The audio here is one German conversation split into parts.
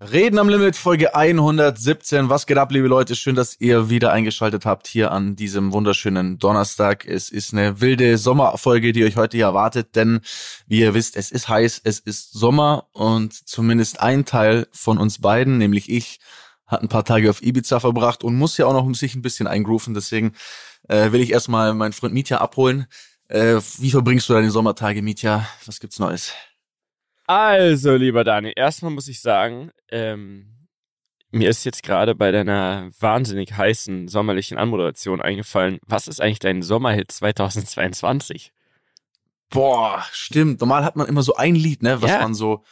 Reden am Limit, Folge 117. Was geht ab, liebe Leute? Schön, dass ihr wieder eingeschaltet habt hier an diesem wunderschönen Donnerstag. Es ist eine wilde Sommerfolge, die euch heute hier erwartet, denn wie ihr wisst, es ist heiß, es ist Sommer und zumindest ein Teil von uns beiden, nämlich ich, hat ein paar Tage auf Ibiza verbracht und muss ja auch noch sich ein bisschen eingrooven. Deswegen äh, will ich erstmal meinen Freund Mietja abholen. Äh, wie verbringst du deine Sommertage, Mietja? Was gibt's Neues? Also, lieber Dani, erstmal muss ich sagen, ähm, mir ist jetzt gerade bei deiner wahnsinnig heißen sommerlichen Anmoderation eingefallen, was ist eigentlich dein Sommerhit 2022? Boah, stimmt. Normal hat man immer so ein Lied, ne, was ja. man so.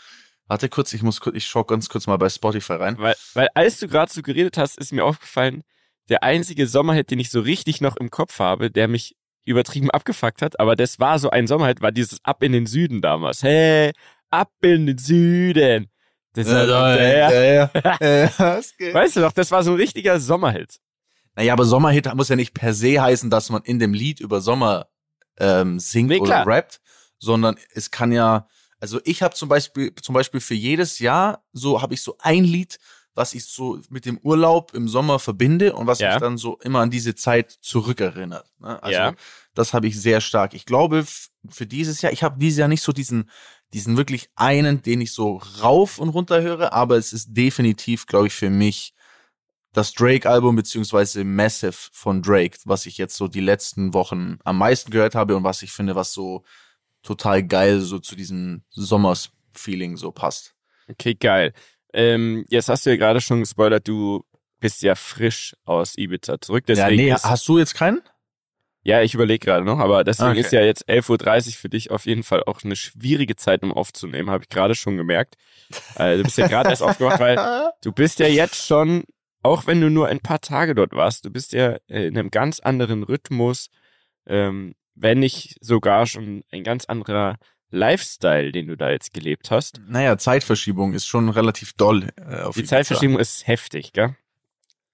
Warte kurz, ich muss kurz, ich schau ganz kurz mal bei Spotify rein. Weil, weil als du gerade so geredet hast, ist mir aufgefallen, der einzige Sommerhit, den ich so richtig noch im Kopf habe, der mich übertrieben abgefuckt hat, aber das war so ein Sommerhit, war dieses Ab in den Süden damals. Hey, ab in den Süden. Das ja, der, ja, ja, weißt du doch, das war so ein richtiger Sommerhit. Naja, aber Sommerhit muss ja nicht per se heißen, dass man in dem Lied über Sommer ähm, singt nee, oder rappt, sondern es kann ja, also ich habe zum Beispiel, zum Beispiel für jedes Jahr so habe ich so ein Lied, was ich so mit dem Urlaub im Sommer verbinde und was ja. mich dann so immer an diese Zeit zurückerinnert. Ne? Also ja. das habe ich sehr stark. Ich glaube für dieses Jahr, ich habe dieses Jahr nicht so diesen diesen wirklich einen, den ich so rauf und runter höre, aber es ist definitiv, glaube ich, für mich das Drake-Album beziehungsweise Massive von Drake, was ich jetzt so die letzten Wochen am meisten gehört habe und was ich finde, was so total geil so zu diesem Sommers-Feeling so passt. Okay, geil. Ähm, jetzt hast du ja gerade schon gespoilert, du bist ja frisch aus Ibiza zurück. Deswegen ja, nee, hast du jetzt keinen? Ja, ich überlege gerade noch, aber deswegen okay. ist ja jetzt 11.30 Uhr für dich auf jeden Fall auch eine schwierige Zeit, um aufzunehmen, habe ich gerade schon gemerkt. Äh, du bist ja gerade erst aufgewacht, weil du bist ja jetzt schon, auch wenn du nur ein paar Tage dort warst, du bist ja in einem ganz anderen Rhythmus, ähm, wenn nicht sogar schon ein ganz anderer Lifestyle, den du da jetzt gelebt hast. Naja, Zeitverschiebung ist schon relativ doll. Äh, auf die. Zeitverschiebung ist heftig, gell?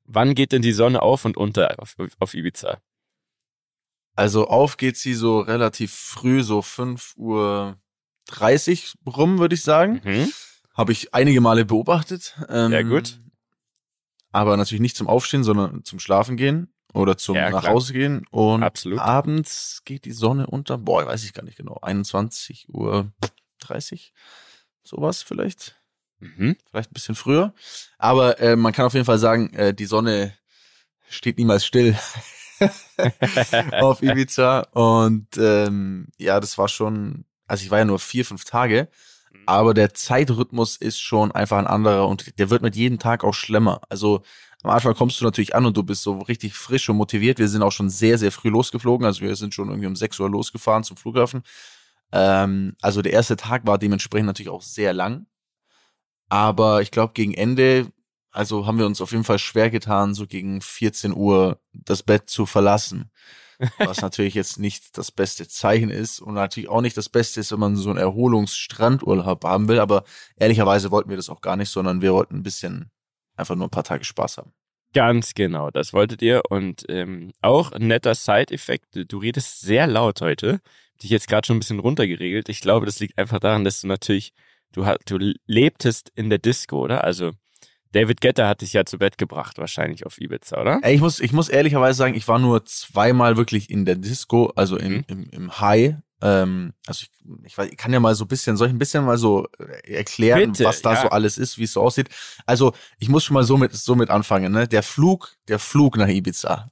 Wann geht denn die Sonne auf und unter auf, auf Ibiza? Also auf geht sie so relativ früh, so 5 Uhr 30 rum, würde ich sagen. Mhm. Habe ich einige Male beobachtet. Ähm, Sehr gut. Aber natürlich nicht zum Aufstehen, sondern zum Schlafen gehen oder zum ja, nach Hause gehen. Und Absolut. abends geht die Sonne unter. Boah, weiß ich gar nicht genau. 21 Uhr 30. Sowas vielleicht. Mhm. Vielleicht ein bisschen früher. Aber äh, man kann auf jeden Fall sagen, äh, die Sonne steht niemals still. auf Ibiza. Und ähm, ja, das war schon, also ich war ja nur vier, fünf Tage, mhm. aber der Zeitrhythmus ist schon einfach ein anderer und der wird mit jedem Tag auch schlimmer. Also am Anfang kommst du natürlich an und du bist so richtig frisch und motiviert. Wir sind auch schon sehr, sehr früh losgeflogen. Also wir sind schon irgendwie um sechs Uhr losgefahren zum Flughafen. Ähm, also der erste Tag war dementsprechend natürlich auch sehr lang. Aber ich glaube, gegen Ende also haben wir uns auf jeden Fall schwer getan, so gegen 14 Uhr das Bett zu verlassen. Was natürlich jetzt nicht das beste Zeichen ist und natürlich auch nicht das Beste ist, wenn man so einen Erholungsstrandurlaub haben will. Aber ehrlicherweise wollten wir das auch gar nicht, sondern wir wollten ein bisschen einfach nur ein paar Tage Spaß haben. Ganz genau, das wolltet ihr. Und ähm, auch ein netter Side-Effekt, du redest sehr laut heute. Dich jetzt gerade schon ein bisschen runtergeregelt. Ich glaube, das liegt einfach daran, dass du natürlich, du, du lebtest in der Disco, oder? Also David Getter hat dich ja zu Bett gebracht, wahrscheinlich auf Ibiza, oder? Ich muss, ich muss ehrlicherweise sagen, ich war nur zweimal wirklich in der Disco, also im, mhm. im, im High. Ähm, also ich, ich, ich kann ja mal so ein bisschen, soll ich ein bisschen mal so äh, erklären, Bitte, was da ja. so alles ist, wie es so aussieht. Also ich muss schon mal so mit, so mit anfangen, ne? Der Flug, der Flug nach Ibiza.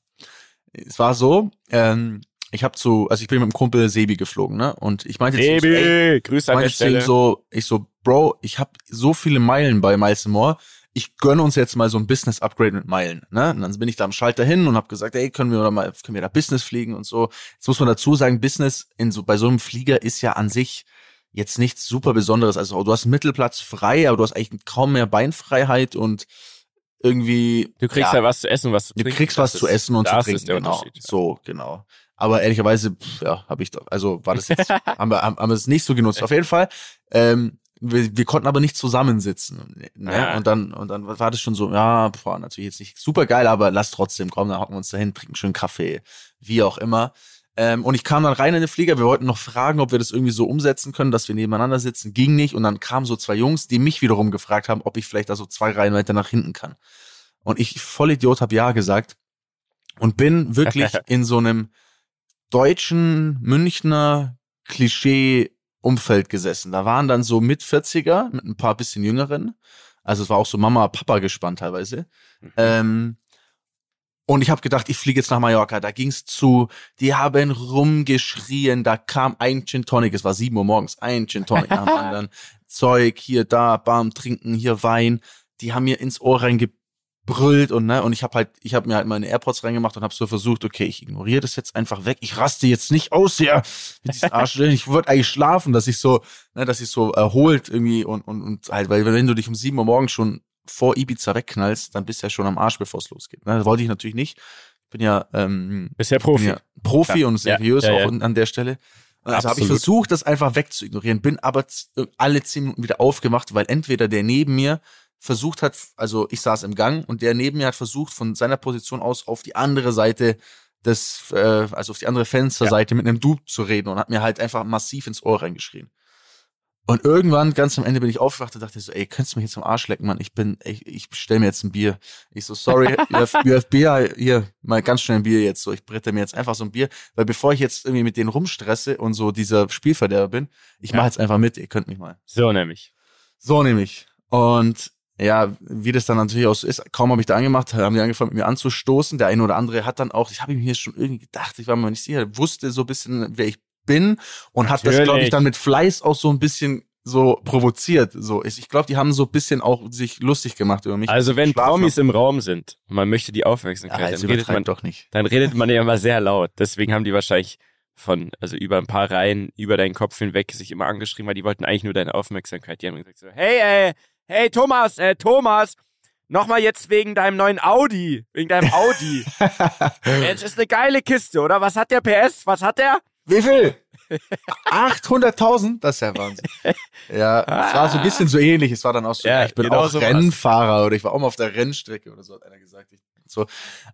Es war so, ähm, ich habe zu, also ich bin mit dem Kumpel Sebi geflogen, ne? Und ich meinte Sebi, zu ey, Grüße an der Stelle. so, ich so, Bro, ich habe so viele Meilen bei Miles More ich gönne uns jetzt mal so ein Business Upgrade mit Meilen. Ne? Und dann bin ich da am Schalter hin und habe gesagt, ey, können wir da mal, können wir da Business fliegen und so. Jetzt muss man dazu sagen, Business in so bei so einem Flieger ist ja an sich jetzt nichts super Besonderes. Also du hast Mittelplatz frei, aber du hast eigentlich kaum mehr Beinfreiheit und irgendwie. Du kriegst ja, ja was zu essen, was zu trinken. Du kriegst was zu essen und zu trinken. genau. So, genau. Aber ehrlicherweise, pff, ja, habe ich doch, also war das jetzt, haben wir, haben, haben wir es nicht so genutzt. Auf jeden Fall, ähm, wir, wir konnten aber nicht zusammensitzen. Ne? Ja. Und dann und dann war das schon so, ja, boah, natürlich jetzt nicht super geil, aber lass trotzdem kommen, dann hocken wir uns dahin, trinken schön Kaffee, wie auch immer. Ähm, und ich kam dann rein in den Flieger. Wir wollten noch fragen, ob wir das irgendwie so umsetzen können, dass wir nebeneinander sitzen. Ging nicht. Und dann kamen so zwei Jungs, die mich wiederum gefragt haben, ob ich vielleicht da so zwei Reihen weiter nach hinten kann. Und ich, voll Idiot, habe ja gesagt. Und bin wirklich in so einem deutschen Münchner Klischee-Umfeld gesessen. Da waren dann so mit 40er mit ein paar bisschen jüngeren. Also es war auch so Mama, Papa gespannt teilweise. Mhm. Ähm, und ich habe gedacht, ich fliege jetzt nach Mallorca. Da ging's zu, die haben rumgeschrien, da kam ein Gin Tonic, es war sieben Uhr morgens, ein Gin Tonic nach dem anderen. Zeug, hier, da, bam, trinken, hier Wein. Die haben mir ins Ohr reingebrüllt und ne, und ich habe halt, ich habe mir halt meine AirPods reingemacht und habe so versucht, okay, ich ignoriere das jetzt einfach weg. Ich raste jetzt nicht aus hier mit diesen Arschstellen. Ich würde eigentlich schlafen, dass ich so, ne, dass ich so erholt irgendwie und, und, und halt, weil wenn du dich um sieben Uhr morgens schon vor Ibiza wegknallst, dann bist du ja schon am Arsch, bevor es losgeht. Das wollte ich natürlich nicht. Ich bin ja, ähm, bist ja Profi. Ja Profi ja. und seriös auch an der Stelle. Also habe ich versucht, das einfach wegzuignorieren, bin aber alle zehn Minuten wieder aufgemacht, weil entweder der neben mir versucht hat, also ich saß im Gang und der neben mir hat versucht, von seiner Position aus auf die andere Seite des, äh, also auf die andere Fensterseite mit einem Dude zu reden und hat mir halt einfach massiv ins Ohr reingeschrien. Und irgendwann, ganz am Ende bin ich aufgewacht und dachte so, ey, könntest du mich jetzt zum Arsch lecken, Mann? Ich bin, ich, ich bestell mir jetzt ein Bier. Ich so, sorry, you have, you have Bier, hier, mal ganz schnell ein Bier jetzt. So, ich brette mir jetzt einfach so ein Bier, weil bevor ich jetzt irgendwie mit denen rumstresse und so dieser Spielverderber bin, ich ja. mache jetzt einfach mit, ihr könnt mich mal. So nämlich. So nämlich. Und ja, wie das dann natürlich auch so ist, kaum habe ich da angemacht, haben die angefangen mit mir anzustoßen. Der eine oder andere hat dann auch, ich habe ihm hier schon irgendwie gedacht, ich war mir nicht sicher, wusste so ein bisschen, wer ich bin und hat Natürlich. das, glaube ich, dann mit Fleiß auch so ein bisschen so provoziert. So, ich, ich glaube, die haben so ein bisschen auch sich lustig gemacht über mich. Also wenn Promis im Raum sind und man möchte die Aufmerksamkeit, ja, dann redet man doch nicht. Dann redet man ja immer sehr laut. Deswegen haben die wahrscheinlich von, also über ein paar Reihen, über deinen Kopf hinweg sich immer angeschrieben, weil die wollten eigentlich nur deine Aufmerksamkeit. Die haben gesagt so, hey, äh, hey Thomas, äh, Thomas, nochmal jetzt wegen deinem neuen Audi, wegen deinem Audi. Mensch, ist eine geile Kiste, oder? Was hat der PS? Was hat der? Wie viel? 800.000? Das ist ja Wahnsinn. Ja, es war so ein bisschen so ähnlich. Es war dann auch so, ja, ich bin genau auch so Rennfahrer oder ich war auch mal auf der Rennstrecke oder so, hat einer gesagt. Ich, so,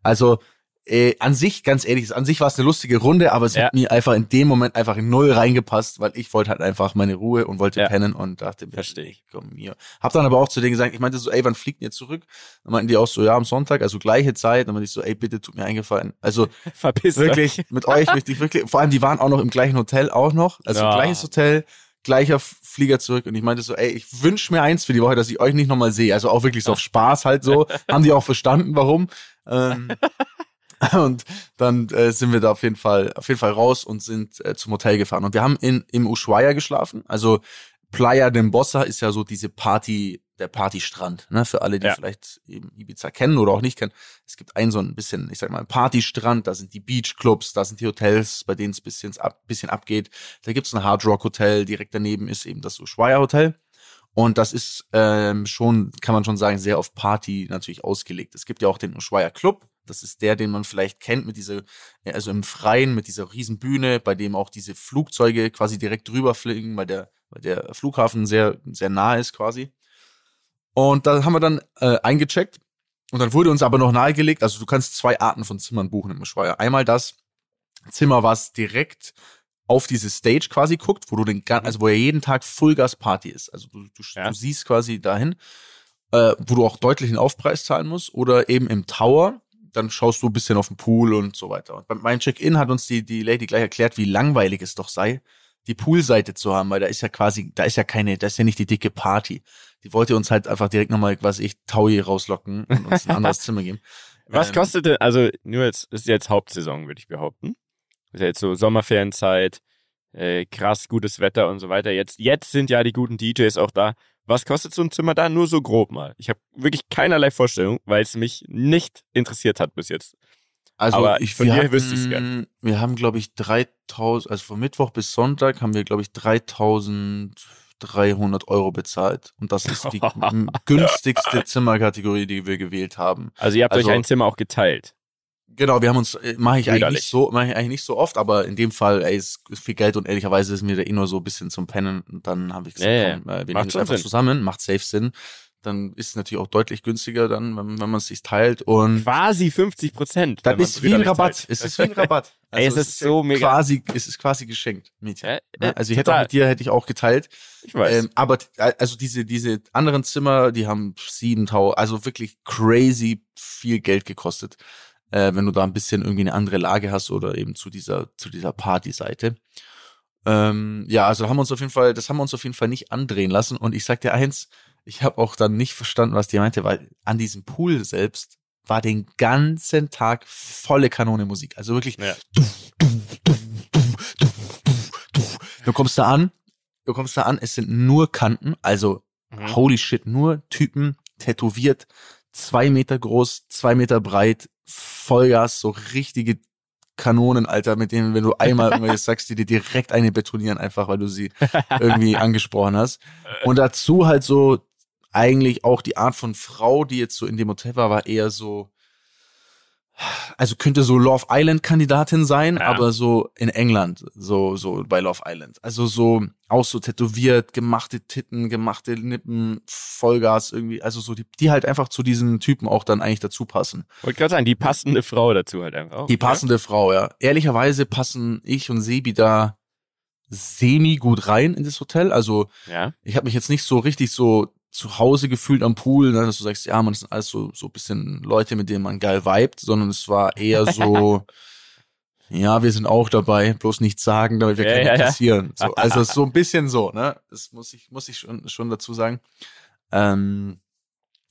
also äh, an sich, ganz ehrlich, an sich war es eine lustige Runde, aber es ja. hat mir einfach in dem Moment einfach in null reingepasst, weil ich wollte halt einfach meine Ruhe und wollte ja. pennen und dachte, verstehe ich, komm hier. Hab dann aber auch zu denen gesagt, ich meinte so, ey, wann fliegt ihr zurück? Dann meinten die auch so, ja, am Sonntag, also gleiche Zeit. Dann meinte ich so, ey, bitte tut mir eingefallen. Also Verpiss wirklich, euch. mit euch möchte ich wirklich, vor allem die waren auch noch im gleichen Hotel auch noch, also ja. gleiches Hotel, gleicher Flieger zurück und ich meinte so, ey, ich wünsche mir eins für die Woche, dass ich euch nicht nochmal sehe. Also auch wirklich so auf Spaß halt so. Haben die auch verstanden, warum. Ähm, Und dann äh, sind wir da auf jeden Fall, auf jeden Fall raus und sind äh, zum Hotel gefahren. Und wir haben in, im Ushuaia geschlafen. Also Playa de Bossa ist ja so diese Party, der Partystrand, ne? Für alle, die ja. vielleicht eben Ibiza kennen oder auch nicht kennen. Es gibt einen so ein bisschen, ich sag mal, Partystrand, da sind die Beachclubs, da sind die Hotels, bei denen es bisschen, ab, bisschen abgeht. Da gibt's ein Hard Rock Hotel, direkt daneben ist eben das Ushuaia Hotel. Und das ist ähm, schon, kann man schon sagen, sehr auf Party natürlich ausgelegt. Es gibt ja auch den Ushuaia Club, das ist der, den man vielleicht kennt mit dieser, also im Freien, mit dieser riesen Bühne, bei dem auch diese Flugzeuge quasi direkt drüber fliegen, weil der, weil der Flughafen sehr, sehr nah ist quasi. Und da haben wir dann äh, eingecheckt und dann wurde uns aber noch nahegelegt, also du kannst zwei Arten von Zimmern buchen im Schweier. Einmal das Zimmer, was direkt auf diese Stage quasi guckt, wo du den, also wo ja jeden Tag Fullgas Party ist. Also du, du, ja. du siehst quasi dahin, äh, wo du auch deutlich einen Aufpreis zahlen musst, oder eben im Tower, dann schaust du ein bisschen auf den Pool und so weiter. Und beim Check-in hat uns die, die Lady gleich erklärt, wie langweilig es doch sei, die Poolseite zu haben, weil da ist ja quasi, da ist ja keine, da ist ja nicht die dicke Party. Die wollte uns halt einfach direkt nochmal, was ich, Taui rauslocken und uns ein anderes Zimmer geben. Was ähm, kostete, also nur jetzt, ist jetzt Hauptsaison, würde ich behaupten. Ist ja jetzt so Sommerferienzeit, äh, krass gutes Wetter und so weiter. Jetzt, jetzt sind ja die guten DJs auch da. Was kostet so ein Zimmer da? Nur so grob mal. Ich habe wirklich keinerlei Vorstellung, weil es mich nicht interessiert hat bis jetzt. Also Aber ich, von dir wüsste ich es gerne. Wir haben, glaube ich, 3000, also von Mittwoch bis Sonntag haben wir, glaube ich, 3300 Euro bezahlt. Und das ist die günstigste Zimmerkategorie, die wir gewählt haben. Also ihr habt also, euch ein Zimmer auch geteilt. Genau, wir haben uns, äh, mache ich eigentlich nicht so, mache ich eigentlich nicht so oft, aber in dem Fall, ey, ist viel Geld und ehrlicherweise ist mir da eh nur so ein bisschen zum Pennen und dann habe ich gesagt, ja, komm, äh, wir nehmen jetzt einfach Sinn. zusammen, macht safe Sinn. dann ist es natürlich auch deutlich günstiger dann, wenn, wenn man es sich teilt und quasi 50 Prozent. Das ist wie ein Rabatt. Es ist wie ein Rabatt. Also Ey, es, es ist, so mega. Quasi, es ist quasi geschenkt, Mädchen. Äh, äh, also ich hätte auch mit dir hätte ich auch geteilt. Ich weiß. Ähm, aber also diese diese anderen Zimmer, die haben 7000, also wirklich crazy viel Geld gekostet, äh, wenn du da ein bisschen irgendwie eine andere Lage hast oder eben zu dieser zu dieser Partyseite. Ähm, ja, also haben wir uns auf jeden Fall, das haben wir uns auf jeden Fall nicht andrehen lassen. Und ich sag dir eins, ich habe auch dann nicht verstanden, was die meinte, weil an diesem Pool selbst war den ganzen Tag volle Kanone Musik. Also wirklich. Ja. Du kommst da an, du kommst da an, es sind nur Kanten, also mhm. holy shit, nur Typen, tätowiert, zwei Meter groß, zwei Meter breit, Vollgas, so richtige Kanonen, Alter, mit denen, wenn du einmal irgendwas sagst, die dir direkt eine betonieren, einfach weil du sie irgendwie angesprochen hast. Und dazu halt so eigentlich auch die Art von Frau, die jetzt so in dem Hotel war, war eher so, also könnte so Love Island Kandidatin sein, ja. aber so in England, so, so bei Love Island. Also so, auch so tätowiert, gemachte Titten, gemachte Nippen, Vollgas irgendwie, also so, die, die halt einfach zu diesen Typen auch dann eigentlich dazu passen. Wollte gerade sagen, die passende Frau dazu halt einfach auch. Die passende ja? Frau, ja. Ehrlicherweise passen ich und Sebi da semi gut rein in das Hotel. Also, ja. ich habe mich jetzt nicht so richtig so zu Hause gefühlt am Pool, ne, dass du sagst, ja, man, das sind alles so, so bisschen Leute, mit denen man geil vibet, sondern es war eher so, ja, wir sind auch dabei, bloß nichts sagen, damit wir ja, keinen interessieren. Ja. So, also so ein bisschen so, ne? Das muss ich, muss ich schon, schon dazu sagen. Ähm,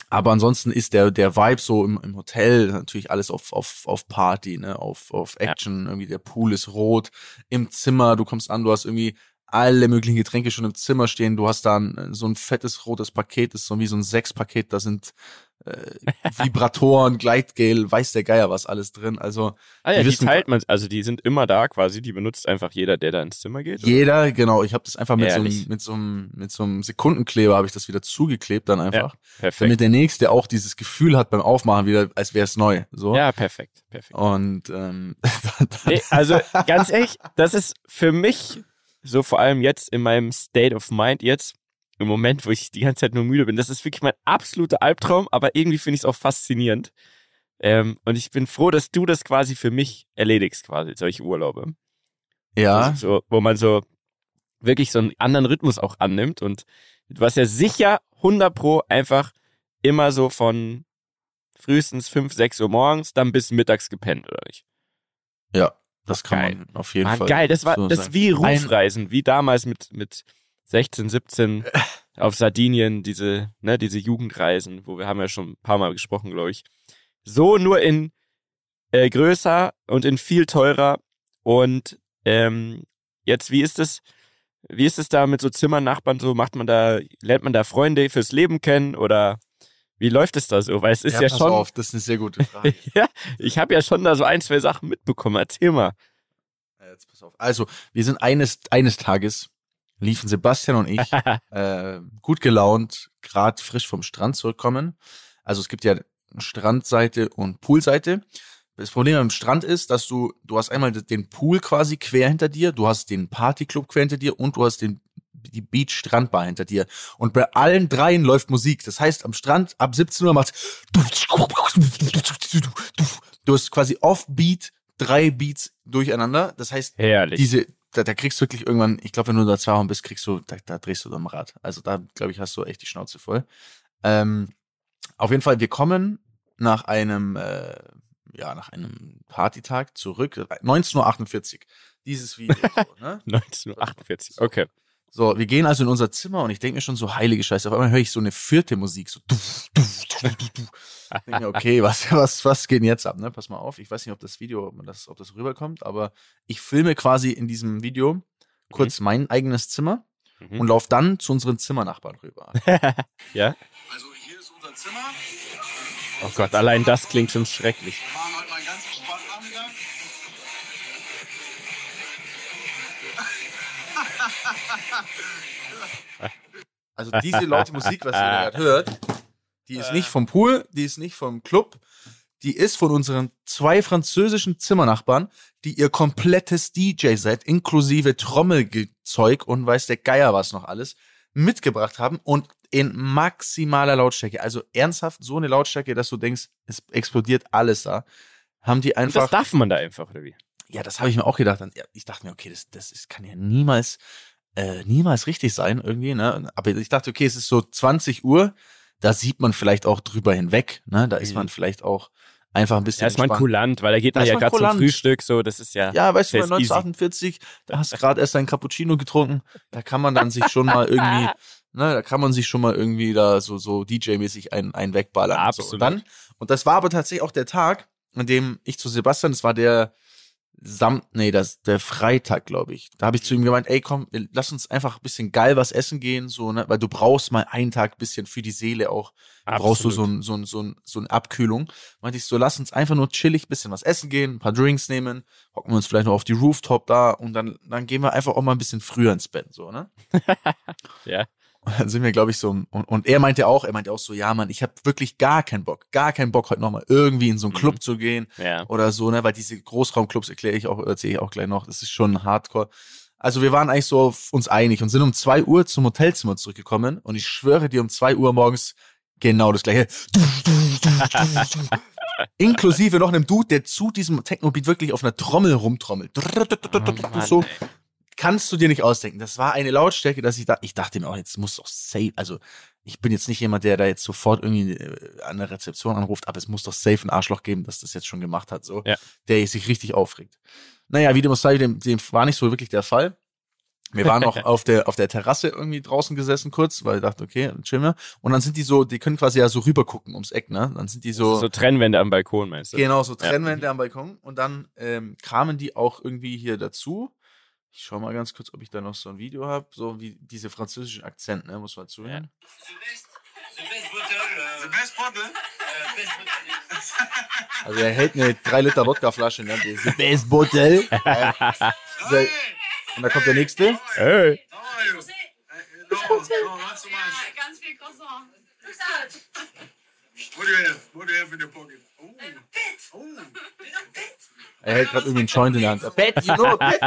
aber ansonsten ist der, der Vibe so im, im Hotel natürlich alles auf, auf, auf Party, ne, auf, auf Action. Ja. Irgendwie der Pool ist rot. Im Zimmer, du kommst an, du hast irgendwie alle möglichen Getränke schon im Zimmer stehen. Du hast da ein, so ein fettes rotes Paket, das ist so wie so ein Sechspaket, da sind äh, Vibratoren, Gleitgel, weiß der Geier was alles drin. Also ah ja, die, die teilt man, also die sind immer da quasi, die benutzt einfach jeder, der da ins Zimmer geht. Jeder, oder? genau. Ich habe das einfach mit so, einem, mit so einem mit so einem Sekundenkleber habe ich das wieder zugeklebt dann einfach, ja, perfekt. damit der nächste auch dieses Gefühl hat beim Aufmachen wieder, als wäre es neu. So. Ja, perfekt, perfekt. Und ähm, nee, also ganz ehrlich, das ist für mich so vor allem jetzt in meinem State of Mind jetzt, im Moment, wo ich die ganze Zeit nur müde bin, das ist wirklich mein absoluter Albtraum, aber irgendwie finde ich es auch faszinierend. Ähm, und ich bin froh, dass du das quasi für mich erledigst, quasi, solche Urlaube. Ja. Also so, wo man so wirklich so einen anderen Rhythmus auch annimmt und du hast ja sicher 100 pro einfach immer so von frühestens 5, 6 Uhr morgens dann bis mittags gepennt, oder nicht? Ja. Das kann geil. man auf jeden Mann, Fall. Geil, das war so das ist wie Rufreisen, wie damals mit mit 16, 17 auf Sardinien, diese ne, diese Jugendreisen, wo wir haben ja schon ein paar Mal gesprochen, glaube ich. So nur in äh, größer und in viel teurer und ähm, jetzt wie ist es wie ist es da mit so Zimmernachbarn so macht man da lernt man da Freunde fürs Leben kennen oder wie läuft es da so? Weil es ist ja, ja pass schon. auf, das ist eine sehr gute Frage. ja, ich habe ja schon da so ein, zwei Sachen mitbekommen. Erzähl mal. Jetzt pass auf. Also, wir sind eines, eines Tages, liefen Sebastian und ich äh, gut gelaunt, gerade frisch vom Strand zurückkommen. Also es gibt ja Strandseite und Poolseite. Das Problem am Strand ist, dass du, du hast einmal den Pool quasi quer hinter dir, du hast den Partyclub quer hinter dir und du hast den die Beach Strandbar hinter dir. Und bei allen dreien läuft Musik. Das heißt, am Strand ab 17 Uhr macht's. Du hast quasi off-Beat drei Beats durcheinander. Das heißt, Herrlich. diese, da, da kriegst du wirklich irgendwann, ich glaube, wenn du da zwei Wochen bist, kriegst du, da, da drehst du am Rad. Also da, glaube ich, hast du echt die Schnauze voll. Ähm, auf jeden Fall, wir kommen nach einem, äh, ja, nach einem Partytag zurück. 19.48 Uhr. Dieses Video. So, ne? 19.48 Uhr, okay. So, wir gehen also in unser Zimmer und ich denke mir schon so, heilige Scheiße, auf einmal höre ich so eine vierte Musik, so du, du, du, du, du. Ich denke mir, okay, was, was, was geht denn jetzt ab, ne? Pass mal auf, ich weiß nicht, ob das Video, ob das, ob das rüberkommt, aber ich filme quasi in diesem Video kurz mhm. mein eigenes Zimmer mhm. und laufe dann zu unseren Zimmernachbarn rüber. ja? Also hier ist unser Zimmer. Oh Gott, allein das klingt schon schrecklich. Also diese laute Musik, was ihr gerade hört, die ist nicht vom Pool, die ist nicht vom Club, die ist von unseren zwei französischen Zimmernachbarn, die ihr komplettes DJ-Set inklusive Trommelzeug und weiß der Geier was noch alles mitgebracht haben. Und in maximaler Lautstärke, also ernsthaft so eine Lautstärke, dass du denkst, es explodiert alles da, haben die einfach. Und das darf man da einfach, oder wie? Ja, das habe ich mir auch gedacht. Ich dachte mir, okay, das, das ist, kann ja niemals, äh, niemals richtig sein irgendwie, ne? Aber ich dachte, okay, es ist so 20 Uhr, da sieht man vielleicht auch drüber hinweg, ne? Da ist mhm. man vielleicht auch einfach ein bisschen. Da ist man kulant, weil da geht man ja gerade zum Frühstück, so, das ist ja. Ja, weißt du, bei 1948, easy. da hast du gerade erst ein Cappuccino getrunken, da kann man dann sich schon mal irgendwie, ne, da kann man sich schon mal irgendwie da so, so DJ-mäßig einen, einen wegballern. Absolut. So. Und dann, und das war aber tatsächlich auch der Tag, an dem ich zu Sebastian, das war der, Sam, nee, das der Freitag, glaube ich. Da habe ich zu ihm gemeint, ey, komm, lass uns einfach ein bisschen geil was essen gehen, so, ne, weil du brauchst mal einen Tag bisschen für die Seele auch. Absolut. Brauchst du so ein, so ein, so ein, so eine Abkühlung. Meinte ich so, lass uns einfach nur chillig bisschen was essen gehen, ein paar Drinks nehmen, hocken wir uns vielleicht noch auf die Rooftop da und dann, dann gehen wir einfach auch mal ein bisschen früher ins Bett, so, ne? ja. Und dann sind wir, glaube ich, so, und, und er meinte auch, er meinte auch so, ja, Mann, ich habe wirklich gar keinen Bock, gar keinen Bock, heute nochmal irgendwie in so einen mhm. Club zu gehen ja. oder so, ne, weil diese Großraumclubs erkläre ich auch, erzähle ich auch gleich noch, das ist schon hardcore. Also wir waren eigentlich so uns einig und sind um zwei Uhr zum Hotelzimmer zurückgekommen und ich schwöre dir, um zwei Uhr morgens genau das gleiche. Inklusive noch einem Dude, der zu diesem Techno-Beat wirklich auf einer Trommel rumtrommelt. Oh, so, kannst du dir nicht ausdenken. Das war eine Lautstärke, dass ich da, ich dachte mir auch, jetzt muss doch safe, also ich bin jetzt nicht jemand, der da jetzt sofort irgendwie äh, an der Rezeption anruft, aber es muss doch safe ein Arschloch geben, dass das jetzt schon gemacht hat, so, ja. der sich richtig aufregt. Naja, wie dem sei, dem, dem war nicht so wirklich der Fall. Wir waren noch auf der, auf der Terrasse irgendwie draußen gesessen kurz, weil ich dachte, okay, chillen wir. Und dann sind die so, die können quasi ja so rüber gucken ums Eck, ne? Dann sind die so. So Trennwände am Balkon, meinst du? Genau, so Trennwände ja. am Balkon. Und dann ähm, kamen die auch irgendwie hier dazu. Ich schau mal ganz kurz, ob ich da noch so ein Video habe, so wie diese französischen Akzent, ne, muss man zuhören. Also er hält eine 3 Liter Wodkaflasche, ne? The best bottle. Und da kommt der nächste. Hey. Ganz viel Croissant. What do you have? What do you have in your pocket? Er hält gerade irgendwie einen Joint in der Hand. Bett, you know, Bett.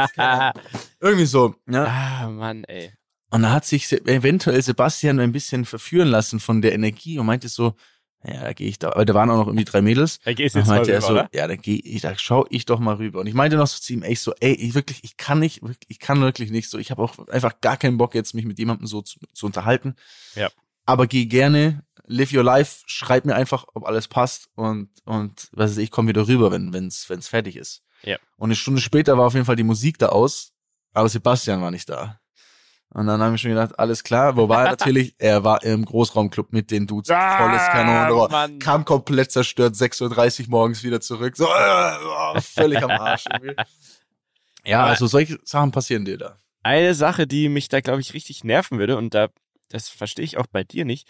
irgendwie so. Ja. Ah, Mann, ey. Und da hat sich eventuell Sebastian ein bisschen verführen lassen von der Energie und meinte so, ja, da gehe ich da, weil da waren auch noch irgendwie drei Mädels. Da gehst du jetzt mal rüber, so, oder? Ja, da gehe ich, da schau ich doch mal rüber. Und ich meinte noch so zu ihm, ey, so, ey, ich wirklich, ich kann nicht, ich kann wirklich nicht so, ich habe auch einfach gar keinen Bock jetzt mich mit jemandem so zu, zu unterhalten. Ja. Aber geh gerne, live your life, schreib mir einfach, ob alles passt und, und, was weiß ich, komm wieder rüber, wenn, wenn's, wenn's fertig ist. Ja. Und eine Stunde später war auf jeden Fall die Musik da aus, aber Sebastian war nicht da. Und dann haben wir schon gedacht, alles klar. Wo war er natürlich? Er war im Großraumclub mit den Dudes. Ah, volles Kanonenrohr. Kam komplett zerstört, 6.30 Uhr morgens wieder zurück. So, äh, völlig am Arsch. Irgendwie. Ja, also solche Sachen passieren dir da. Eine Sache, die mich da, glaube ich, richtig nerven würde, und da, das verstehe ich auch bei dir nicht,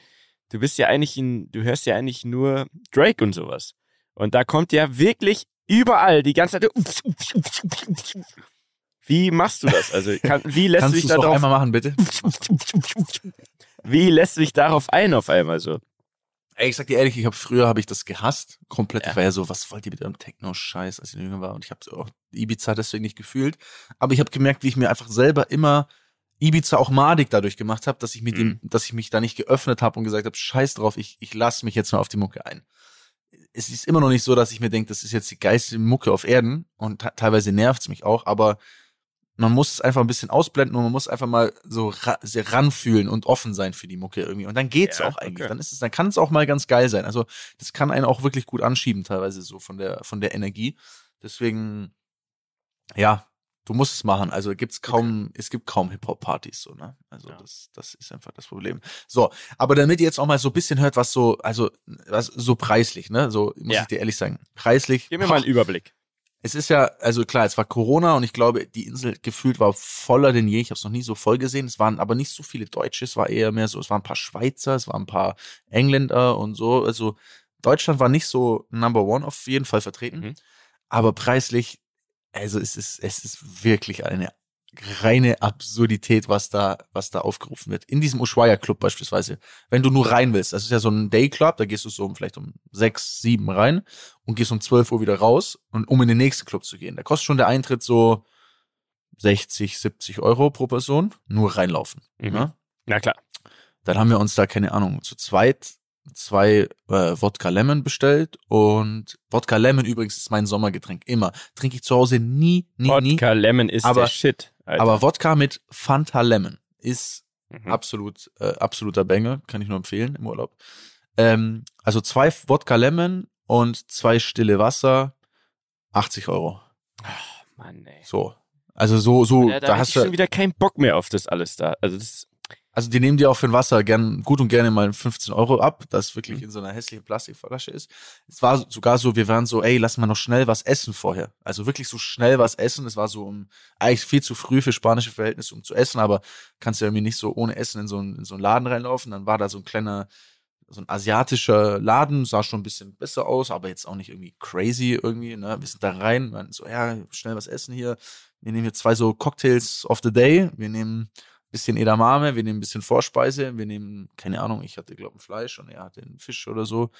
du bist ja eigentlich in, du hörst ja eigentlich nur Drake und sowas. Und da kommt ja wirklich überall die ganze Zeit. Wie machst du das? Also kann, wie lässt Kannst du dich da drauf einmal machen, bitte? Wie lässt du dich darauf ein auf einmal so? Ey, ich sag dir ehrlich, ich habe früher habe ich das gehasst, komplett. Ja. Ich war ja so, was wollt ihr mit eurem Techno-Scheiß, als ich jünger war? Und ich habe auch Ibiza deswegen nicht gefühlt. Aber ich habe gemerkt, wie ich mir einfach selber immer Ibiza auch madig dadurch gemacht habe, dass ich mit mhm. dem, dass ich mich da nicht geöffnet habe und gesagt habe, scheiß drauf, ich, ich lasse mich jetzt mal auf die Mucke ein. Es ist immer noch nicht so, dass ich mir denke, das ist jetzt die geilste Mucke auf Erden und teilweise nervt's mich auch, aber man muss es einfach ein bisschen ausblenden und man muss einfach mal so ra ranfühlen und offen sein für die Mucke irgendwie. Und dann geht's ja, auch eigentlich. Okay. Dann ist es, dann kann es auch mal ganz geil sein. Also das kann einen auch wirklich gut anschieben, teilweise so von der, von der Energie. Deswegen, ja, du musst es machen. Also gibt's kaum, okay. es gibt kaum Hip-Hop-Partys, so, ne? Also ja. das, das ist einfach das Problem. So, aber damit ihr jetzt auch mal so ein bisschen hört, was so, also was so preislich, ne? So muss ja. ich dir ehrlich sagen. Preislich. Gib mir boah, mal einen Überblick. Es ist ja, also klar, es war Corona und ich glaube, die Insel gefühlt war voller denn je. Ich habe es noch nie so voll gesehen. Es waren aber nicht so viele Deutsche, es war eher mehr so, es waren ein paar Schweizer, es waren ein paar Engländer und so. Also Deutschland war nicht so Number One auf jeden Fall vertreten. Mhm. Aber preislich, also es ist, es ist wirklich eine reine Absurdität, was da, was da aufgerufen wird. In diesem Ushuaia Club beispielsweise. Wenn du nur rein willst, das ist ja so ein Day Club, da gehst du so um, vielleicht um sechs, sieben rein und gehst um zwölf Uhr wieder raus und um in den nächsten Club zu gehen. Da kostet schon der Eintritt so 60, 70 Euro pro Person, nur reinlaufen. Mhm. Ne? Na klar. Dann haben wir uns da, keine Ahnung, zu zweit zwei äh, Wodka Lemon bestellt und Wodka Lemon übrigens ist mein Sommergetränk immer. Trinke ich zu Hause nie, nie, Wodka nie. Wodka Lemon ist aber, der Shit. Alter. Aber Wodka mit Fanta Lemon ist mhm. absolut äh, absoluter Banger, kann ich nur empfehlen im Urlaub. Ähm, also zwei Wodka Lemon und zwei stille Wasser, 80 Euro. Ach, Mann, ey. So. Also so, so, da, da, hast du schon wieder keinen Bock mehr auf das alles da. Also das also die nehmen dir auch für ein Wasser gern, gut und gerne mal 15 Euro ab, das wirklich mhm. in so einer hässlichen Plastikflasche ist. Es war sogar so, wir waren so, ey, lass mal noch schnell was essen vorher. Also wirklich so schnell was essen. Es war so um, eigentlich viel zu früh für spanische Verhältnisse, um zu essen, aber kannst ja irgendwie nicht so ohne Essen in so, einen, in so einen Laden reinlaufen. Dann war da so ein kleiner, so ein asiatischer Laden, sah schon ein bisschen besser aus, aber jetzt auch nicht irgendwie crazy irgendwie. Ne? Wir sind da rein, waren so, ja, schnell was essen hier. Wir nehmen hier zwei so Cocktails of the day. Wir nehmen bisschen Edamame, wir nehmen ein bisschen Vorspeise, wir nehmen, keine Ahnung, ich hatte, glaube ich, Fleisch und er hatte einen Fisch oder so.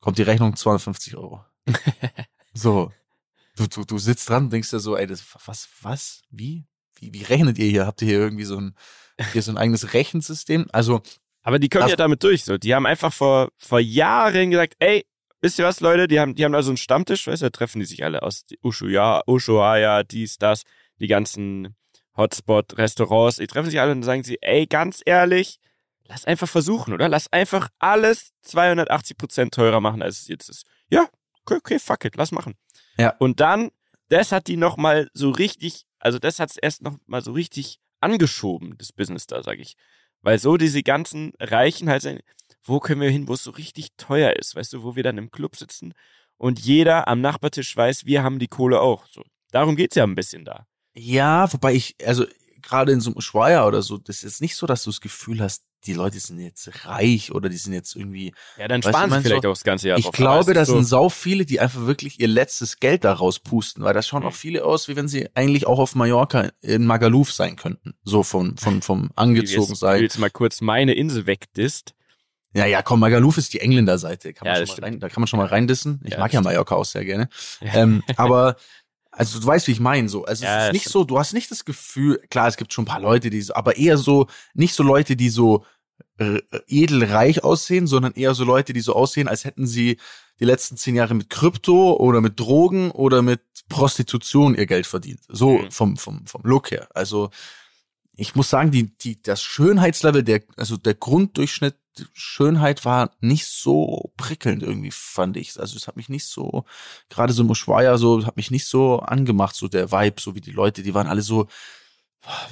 Kommt die Rechnung 250 Euro. so. Du, du, du sitzt dran und denkst dir so, ey, das, was, was, wie? Wie, wie rechnet ihr hier? Habt ihr hier irgendwie so ein, hier so ein eigenes Rechensystem? Also. Aber die kommen ja damit durch, so. Die haben einfach vor, vor Jahren gesagt, ey, wisst ihr was, Leute? Die haben, die haben da so einen Stammtisch, weißt du, da treffen die sich alle aus Ushuaia, Ushuaia, dies, das, die ganzen Hotspot-Restaurants, die treffen sich alle und sagen sie, ey, ganz ehrlich, lass einfach versuchen, oder? Lass einfach alles 280 Prozent teurer machen, als es jetzt ist. Ja, okay, okay, fuck it, lass machen. Ja. Und dann, das hat die nochmal so richtig, also das hat es erst nochmal so richtig angeschoben, das Business da, sag ich. Weil so diese ganzen Reichen halt sagen, wo können wir hin, wo es so richtig teuer ist, weißt du, wo wir dann im Club sitzen und jeder am Nachbartisch weiß, wir haben die Kohle auch. So, darum geht's ja ein bisschen da. Ja, wobei ich, also gerade in so einem Schweier oder so, das ist jetzt nicht so, dass du das Gefühl hast, die Leute sind jetzt reich oder die sind jetzt irgendwie. Ja, dann sparen sie vielleicht so, auch das ganze Jahr Ich drauf, glaube, das so sind sau viele, die einfach wirklich ihr letztes Geld daraus pusten, weil das schauen mhm. auch viele aus, wie wenn sie eigentlich auch auf Mallorca in Magaluf sein könnten. So vom, vom, vom angezogen sein. Du jetzt mal kurz meine Insel wegdisst. Ja, ja, komm, Magaluf ist die Engländerseite. Kann man ja, schon mal rein, da kann man schon mal reindissen. Ich ja, mag ja Mallorca auch sehr gerne. Ja. Ähm, aber also du weißt, wie ich meine, so. Also ja, es ist nicht so, du hast nicht das Gefühl, klar, es gibt schon ein paar Leute, die so, aber eher so, nicht so Leute, die so äh, edelreich aussehen, sondern eher so Leute, die so aussehen, als hätten sie die letzten zehn Jahre mit Krypto oder mit Drogen oder mit Prostitution ihr Geld verdient. So mhm. vom, vom, vom Look her. Also ich muss sagen, die, die, das Schönheitslevel, der, also der Grunddurchschnitt Schönheit war nicht so prickelnd irgendwie, fand ich. Also es hat mich nicht so, gerade so Moschwaya, so, hat mich nicht so angemacht, so der Vibe, so wie die Leute, die waren alle so,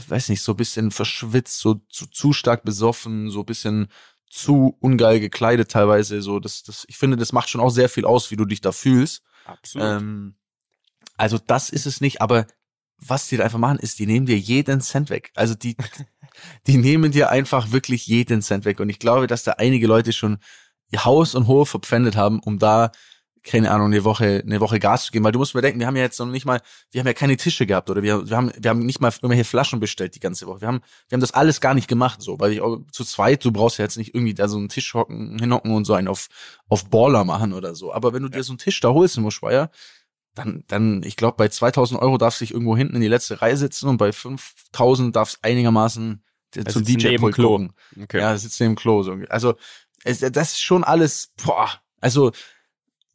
weiß nicht, so bisschen verschwitzt, so zu, zu stark besoffen, so bisschen zu ungeil gekleidet teilweise. So, das, das, ich finde, das macht schon auch sehr viel aus, wie du dich da fühlst. Absolut. Ähm, also das ist es nicht, aber was die da einfach machen, ist, die nehmen dir jeden Cent weg. Also die, die nehmen dir einfach wirklich jeden Cent weg. Und ich glaube, dass da einige Leute schon ihr Haus und Hof verpfändet haben, um da, keine Ahnung, eine Woche, eine Woche Gas zu geben. Weil du musst mir denken, wir haben ja jetzt noch nicht mal, wir haben ja keine Tische gehabt oder wir, wir haben, wir haben nicht mal irgendwelche Flaschen bestellt die ganze Woche. Wir haben, wir haben das alles gar nicht gemacht, so, weil ich auch zu zweit, du brauchst ja jetzt nicht irgendwie da so einen Tisch hocken, hinhocken und so einen auf, auf Baller machen oder so. Aber wenn du dir so einen Tisch da holst in Moschweier, dann, dann, ich glaube, bei 2000 Euro darfst du dich irgendwo hinten in die letzte Reihe sitzen und bei 5000 darfst du einigermaßen also zum DJ-Pult gucken. Okay. Ja, sitzt neben Klo. So. Also, es, das ist schon alles, boah, also,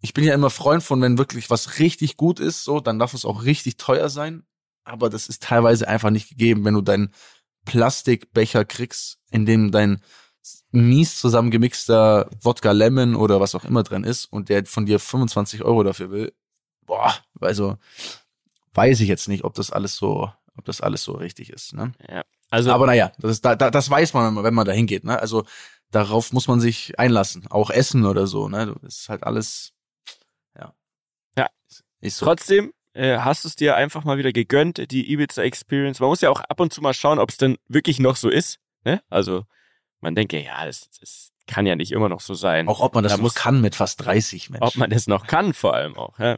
ich bin ja immer Freund von, wenn wirklich was richtig gut ist, so, dann darf es auch richtig teuer sein. Aber das ist teilweise einfach nicht gegeben, wenn du deinen Plastikbecher kriegst, in dem dein mies zusammengemixter Wodka Lemon oder was auch immer drin ist und der von dir 25 Euro dafür will, boah, also weiß ich jetzt nicht, ob das alles so, ob das alles so richtig ist. Ne? Ja. Also, aber naja, das, ist, da, das weiß man, wenn man da hingeht. Ne? Also darauf muss man sich einlassen, auch Essen oder so. Ne, das ist halt alles, ja. Ja. Ist so. Trotzdem äh, hast du es dir einfach mal wieder gegönnt, die Ibiza Experience. Man muss ja auch ab und zu mal schauen, ob es denn wirklich noch so ist. Ne? Also man denkt ja, das, das kann ja nicht immer noch so sein. Auch ob man das da noch muss, kann mit fast 30 Menschen. Ob man das noch kann, vor allem auch. Ja.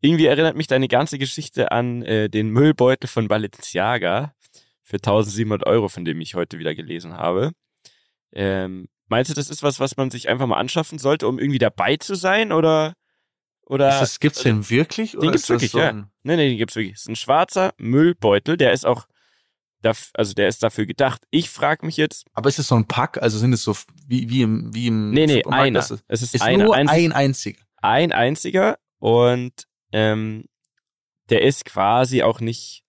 Irgendwie erinnert mich deine ganze Geschichte an äh, den Müllbeutel von Balenciaga für 1700 Euro, von dem ich heute wieder gelesen habe. Ähm, meinst du, das ist was, was man sich einfach mal anschaffen sollte, um irgendwie dabei zu sein? Oder, oder ist das, gibt's den wirklich? Oder den gibt's wirklich, so ja. Nee, nee, den gibt's wirklich. Es ist ein schwarzer Müllbeutel, der ist auch also der ist dafür gedacht. Ich frage mich jetzt. Aber ist es so ein Pack? Also sind es so wie, wie im, wie im Nee, nee, einer. Es ist, ist einer. nur ein einziger. Ein einziger und ähm, der ist quasi auch nicht,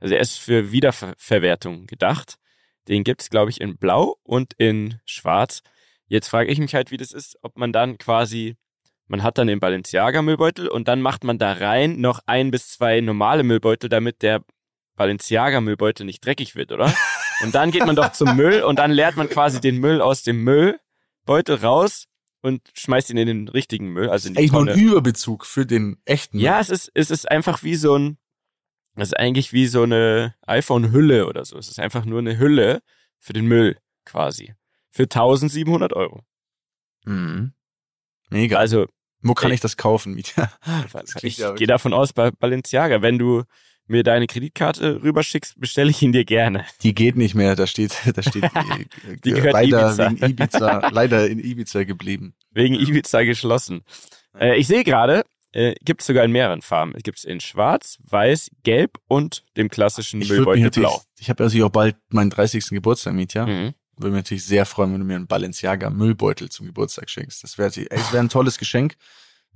also er ist für Wiederverwertung gedacht. Den gibt's glaube ich, in Blau und in Schwarz. Jetzt frage ich mich halt, wie das ist, ob man dann quasi, man hat dann den Balenciaga-Müllbeutel und dann macht man da rein noch ein bis zwei normale Müllbeutel, damit der Balenciaga-Müllbeutel nicht dreckig wird, oder? Und dann geht man doch zum Müll und dann leert man quasi den Müll aus dem Müllbeutel raus und schmeißt ihn in den richtigen Müll, also in die Eigentlich Tonne. nur ein Überbezug für den echten. Ja, es ist, es ist einfach wie so ein, es ist eigentlich wie so eine iPhone-Hülle oder so. Es ist einfach nur eine Hülle für den Müll quasi. Für 1700 Euro. Mhm. Mega. Also, Wo kann ey. ich das kaufen, Mieter? ich gehe davon aus, bei Balenciaga, wenn du mir deine Kreditkarte rüberschickst, bestelle ich ihn dir gerne. Die geht nicht mehr, da steht, da steht Die die gehört leider Ibiza. wegen Ibiza, leider in Ibiza geblieben. Wegen Ibiza geschlossen. Äh, ich sehe gerade, äh, gibt es sogar in mehreren Farben. Es gibt es in schwarz, weiß, gelb und dem klassischen Ich Müllbeutel blau. ich habe natürlich auch bald meinen 30. Geburtstag, Mietja. Mhm. Würde mich natürlich sehr freuen, wenn du mir einen Balenciaga Müllbeutel zum Geburtstag schenkst. Das wäre das wäre ein tolles Geschenk.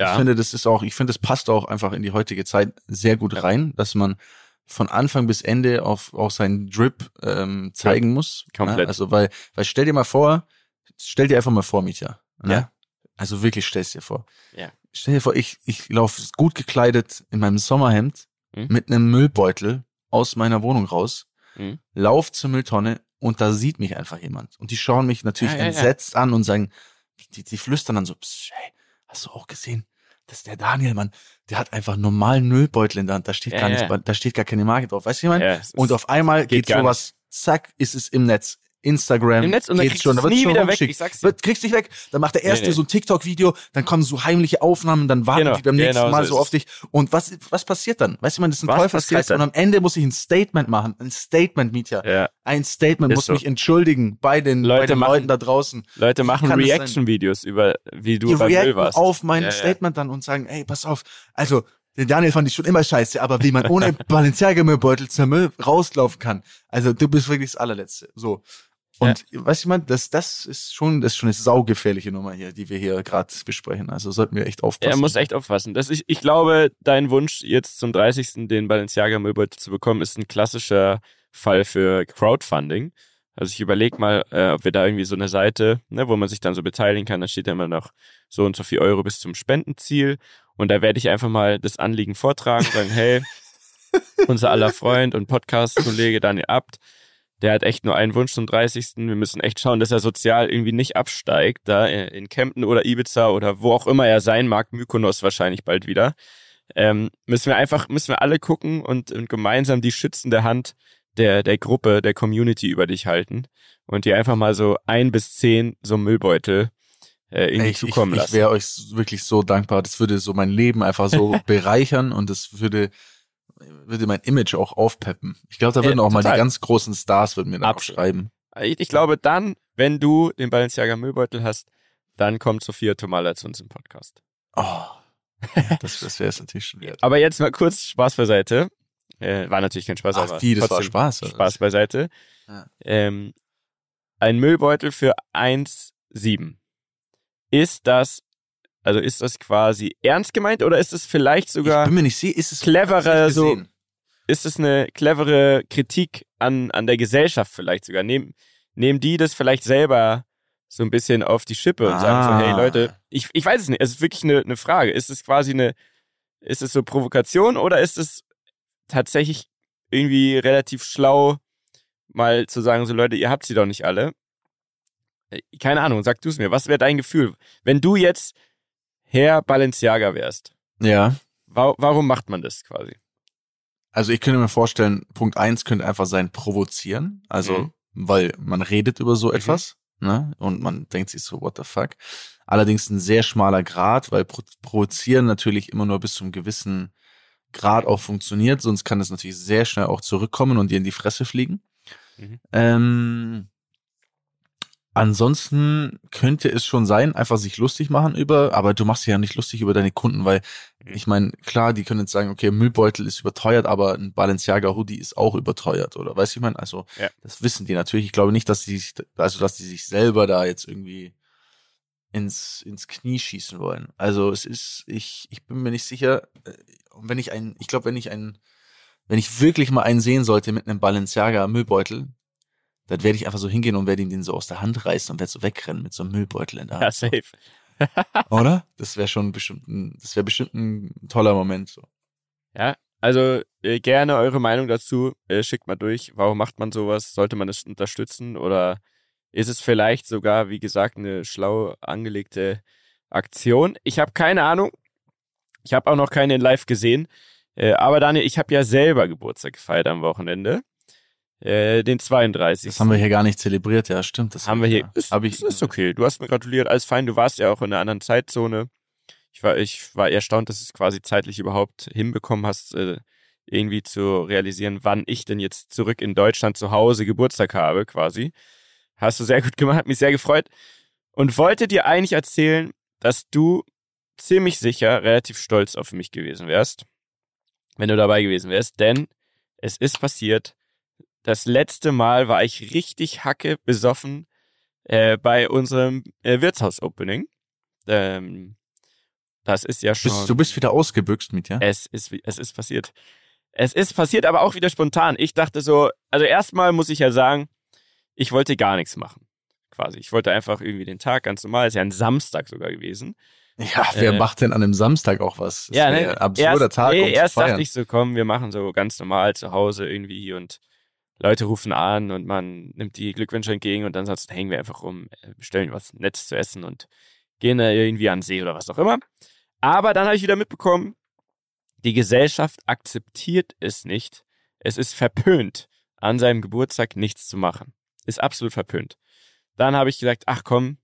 Ja. Ich finde, das ist auch, ich finde, das passt auch einfach in die heutige Zeit sehr gut rein, dass man von Anfang bis Ende auf auch seinen Drip ähm, zeigen muss. komplett. Ja, also weil, weil stell dir mal vor, stell dir einfach mal vor, Mietja. Ne? Ja. Also wirklich stell's dir vor. Ja. Stell dir vor, ich, ich laufe gut gekleidet in meinem Sommerhemd Mhm. mit einem Müllbeutel aus meiner Wohnung raus, Mhm. lauf zur Mülltonne und da sieht mich einfach jemand. Und die schauen mich natürlich Ja, ja, ja. entsetzt an und sagen, die, die flüstern dann so, Psst, hey, hast du auch gesehen? Das ist der Daniel, Mann. Der hat einfach einen normalen Müllbeutel in der Hand. Da steht Ja, gar ja. nicht, da steht gar keine Marke drauf. Weißt du, ich meine? Ja, Und auf einmal geht geht, sowas, zack, ist es im Netz. Instagram Im Netz und dann kriegst schon, wird's nie schon wieder weg, ich sag's dir. Wird, kriegst dich weg, dann macht er erst Nee, nee. so ein TikTok-Video, dann kommen so heimliche Aufnahmen, dann warten Genau, die beim nächsten genau Mal so so auf dich. Und was, was passiert dann? Weißt du, man, das ist ein Teufelskreis und am Ende muss ich ein Statement machen. Ein Statement, Mietja. Ja. Ein Statement, Ist muss so. mich entschuldigen bei den, Leute bei den machen- Leuten da draußen. Leute machen? Reaction-Videos über, wie du Die beim reacten warst. auf mein Ja, ja. Statement dann und sagen, ey, pass auf, also, den Daniel fand ich schon immer scheiße, aber wie man ohne Balenciaga-Müllbeutel zum Müll rauslaufen kann. Also, du bist wirklich das allerletzte. So. Und weißt du, man, das, das ist schon, das ist schon eine saugefährliche Nummer hier, die wir hier gerade besprechen. Also sollten wir echt aufpassen. Er muss echt aufpassen. Das ich, ich glaube, dein Wunsch, jetzt zum 30. den Balenciaga Müllbeutel zu bekommen, ist ein klassischer Fall für Crowdfunding. Also ich überlege mal, äh, ob wir da irgendwie so eine Seite, ne, wo man sich dann so beteiligen kann, da steht ja immer noch so und so viel Euro bis zum Spendenziel. Und da werde ich einfach mal das Anliegen vortragen, sagen, hey, unser aller Freund und Podcast-Kollege Daniel Abt, der hat echt nur einen Wunsch zum 30. Wir müssen echt schauen, dass er sozial irgendwie nicht absteigt, da äh, in Kempten oder Ibiza oder wo auch immer er sein mag, Mykonos wahrscheinlich bald wieder. Ähm, müssen wir einfach, müssen wir alle gucken und, und gemeinsam die schützende Hand der, der Gruppe, der Community über dich halten und dir einfach mal so ein bis zehn so Müllbeutel äh, irgendwie Ey, ich, ich, zukommen ich lassen. wäre euch wirklich so dankbar. Das würde so mein Leben einfach so bereichern und das würde, würde mein Image auch aufpeppen. Ich glaube, da würden Äh, auch mal total. die ganz großen Stars würden mir da auch Absolut. schreiben. Ich, ich glaube dann, wenn du den Balenciaga Müllbeutel hast, dann kommt Sophia Tomala zu uns im Podcast. Oh, das, das wäre es natürlich schon wert. Aber jetzt mal kurz Spaß beiseite. Äh, war natürlich kein Spaß, Ach, aber das war Spaß, oder Spaß beiseite. Ja. Ähm, ein Müllbeutel für 1,7. Ist das, also ist das quasi ernst gemeint oder ist es vielleicht Ich sogar, bin mir nicht sicher, ist es nicht so- ist es eine clevere Kritik an, an der Gesellschaft vielleicht sogar? Nehmen, nehmen die das vielleicht selber so ein bisschen auf die Schippe und sagen so, Ah. hey Leute, ich, ich weiß es nicht, es ist wirklich eine, eine Frage. Ist es quasi eine, ist es so Provokation oder ist es tatsächlich irgendwie relativ schlau, mal zu sagen, so Leute, ihr habt sie doch nicht alle? Äh, Keine Ahnung, sag du es mir. Was wäre dein Gefühl, wenn du jetzt Herr Balenciaga wärst? Ja. Wa warum macht man das quasi? Also ich könnte mir vorstellen, Punkt eins könnte einfach sein provozieren. Also, Mhm. weil man redet über so Mhm. etwas, ne? Und man denkt sich so, what the fuck. Allerdings ein sehr schmaler Grad, weil pro provozieren natürlich immer nur bis zum gewissen Grad auch funktioniert, sonst kann es natürlich sehr schnell auch zurückkommen und dir in die Fresse fliegen. Mhm. Ähm, Ansonsten könnte es schon sein, einfach sich lustig machen über, aber du machst dich ja nicht lustig über deine Kunden, weil Mhm. ich meine, klar, die können jetzt sagen, okay, Müllbeutel ist überteuert, aber ein Balenciaga Hoodie ist auch überteuert, oder weißt du, ich meine, also Ja. das wissen die natürlich. Ich glaube nicht, dass die sich, also dass die sich selber da jetzt irgendwie ins, ins Knie schießen wollen. Also es ist, ich, ich bin mir nicht sicher, äh, und wenn ich einen, ich glaube, wenn ich einen, wenn ich wirklich mal einen sehen sollte mit einem Balenciaga Müllbeutel, dann werde ich einfach so hingehen und werde ihm den so aus der Hand reißen und werde so wegrennen mit so einem Müllbeutel in der Ja, Hand. so. safe. Oder? Das wäre schon bestimmt ein, das wäre bestimmt ein toller Moment. So. Ja, also äh, gerne eure Meinung dazu. Äh, schickt mal durch. Warum macht man sowas? Sollte man es unterstützen? Oder ist es vielleicht sogar, wie gesagt, eine schlau angelegte Aktion? Ich habe keine Ahnung. Ich habe auch noch keine in live gesehen. Äh, aber Daniel, ich habe ja selber Geburtstag gefeiert am Wochenende. Äh, den 32. Das haben wir hier gar nicht zelebriert, ja, stimmt. Das haben wir hier. Ja. Ist, Hab ich, ist, ist okay. Du hast mir gratuliert, alles fein. Du warst ja auch in einer anderen Zeitzone. Ich war, ich war erstaunt, dass du es quasi zeitlich überhaupt hinbekommen hast, äh, irgendwie zu realisieren, wann ich denn jetzt zurück in Deutschland zu Hause Geburtstag habe, quasi. Hast du sehr gut gemacht, hat mich sehr gefreut. Und wollte dir eigentlich erzählen, dass du ziemlich sicher relativ stolz auf mich gewesen wärst, wenn du dabei gewesen wärst, denn es ist passiert, das letzte Mal war ich richtig hacke besoffen äh, bei unserem äh, Wirtshaus-Opening. Ähm, das ist ja schon. Bist, du bist wieder ausgebüxt mit, ja? Es ist, es ist passiert. Es ist passiert, aber auch wieder spontan. Ich dachte so, also erstmal muss ich ja sagen, ich wollte gar nichts machen. Quasi. Ich wollte einfach irgendwie den Tag ganz normal, ist ja ein Samstag sogar gewesen. Ja, wer Äh, macht denn an einem Samstag auch was? Das ja, ne? ein absurder erst, Tag. Nee, um erst dachte ich so, komm, wir machen so ganz normal zu Hause irgendwie und Leute rufen an und man nimmt die Glückwünsche entgegen und dann sonst hängen wir einfach rum, äh, bestellen was Nettes zu essen und gehen da irgendwie an den See oder was auch immer. Aber dann habe ich wieder mitbekommen, die Gesellschaft akzeptiert es nicht. Es ist verpönt, an seinem Geburtstag nichts zu machen. Ist absolut verpönt. Dann habe ich gesagt, ach komm,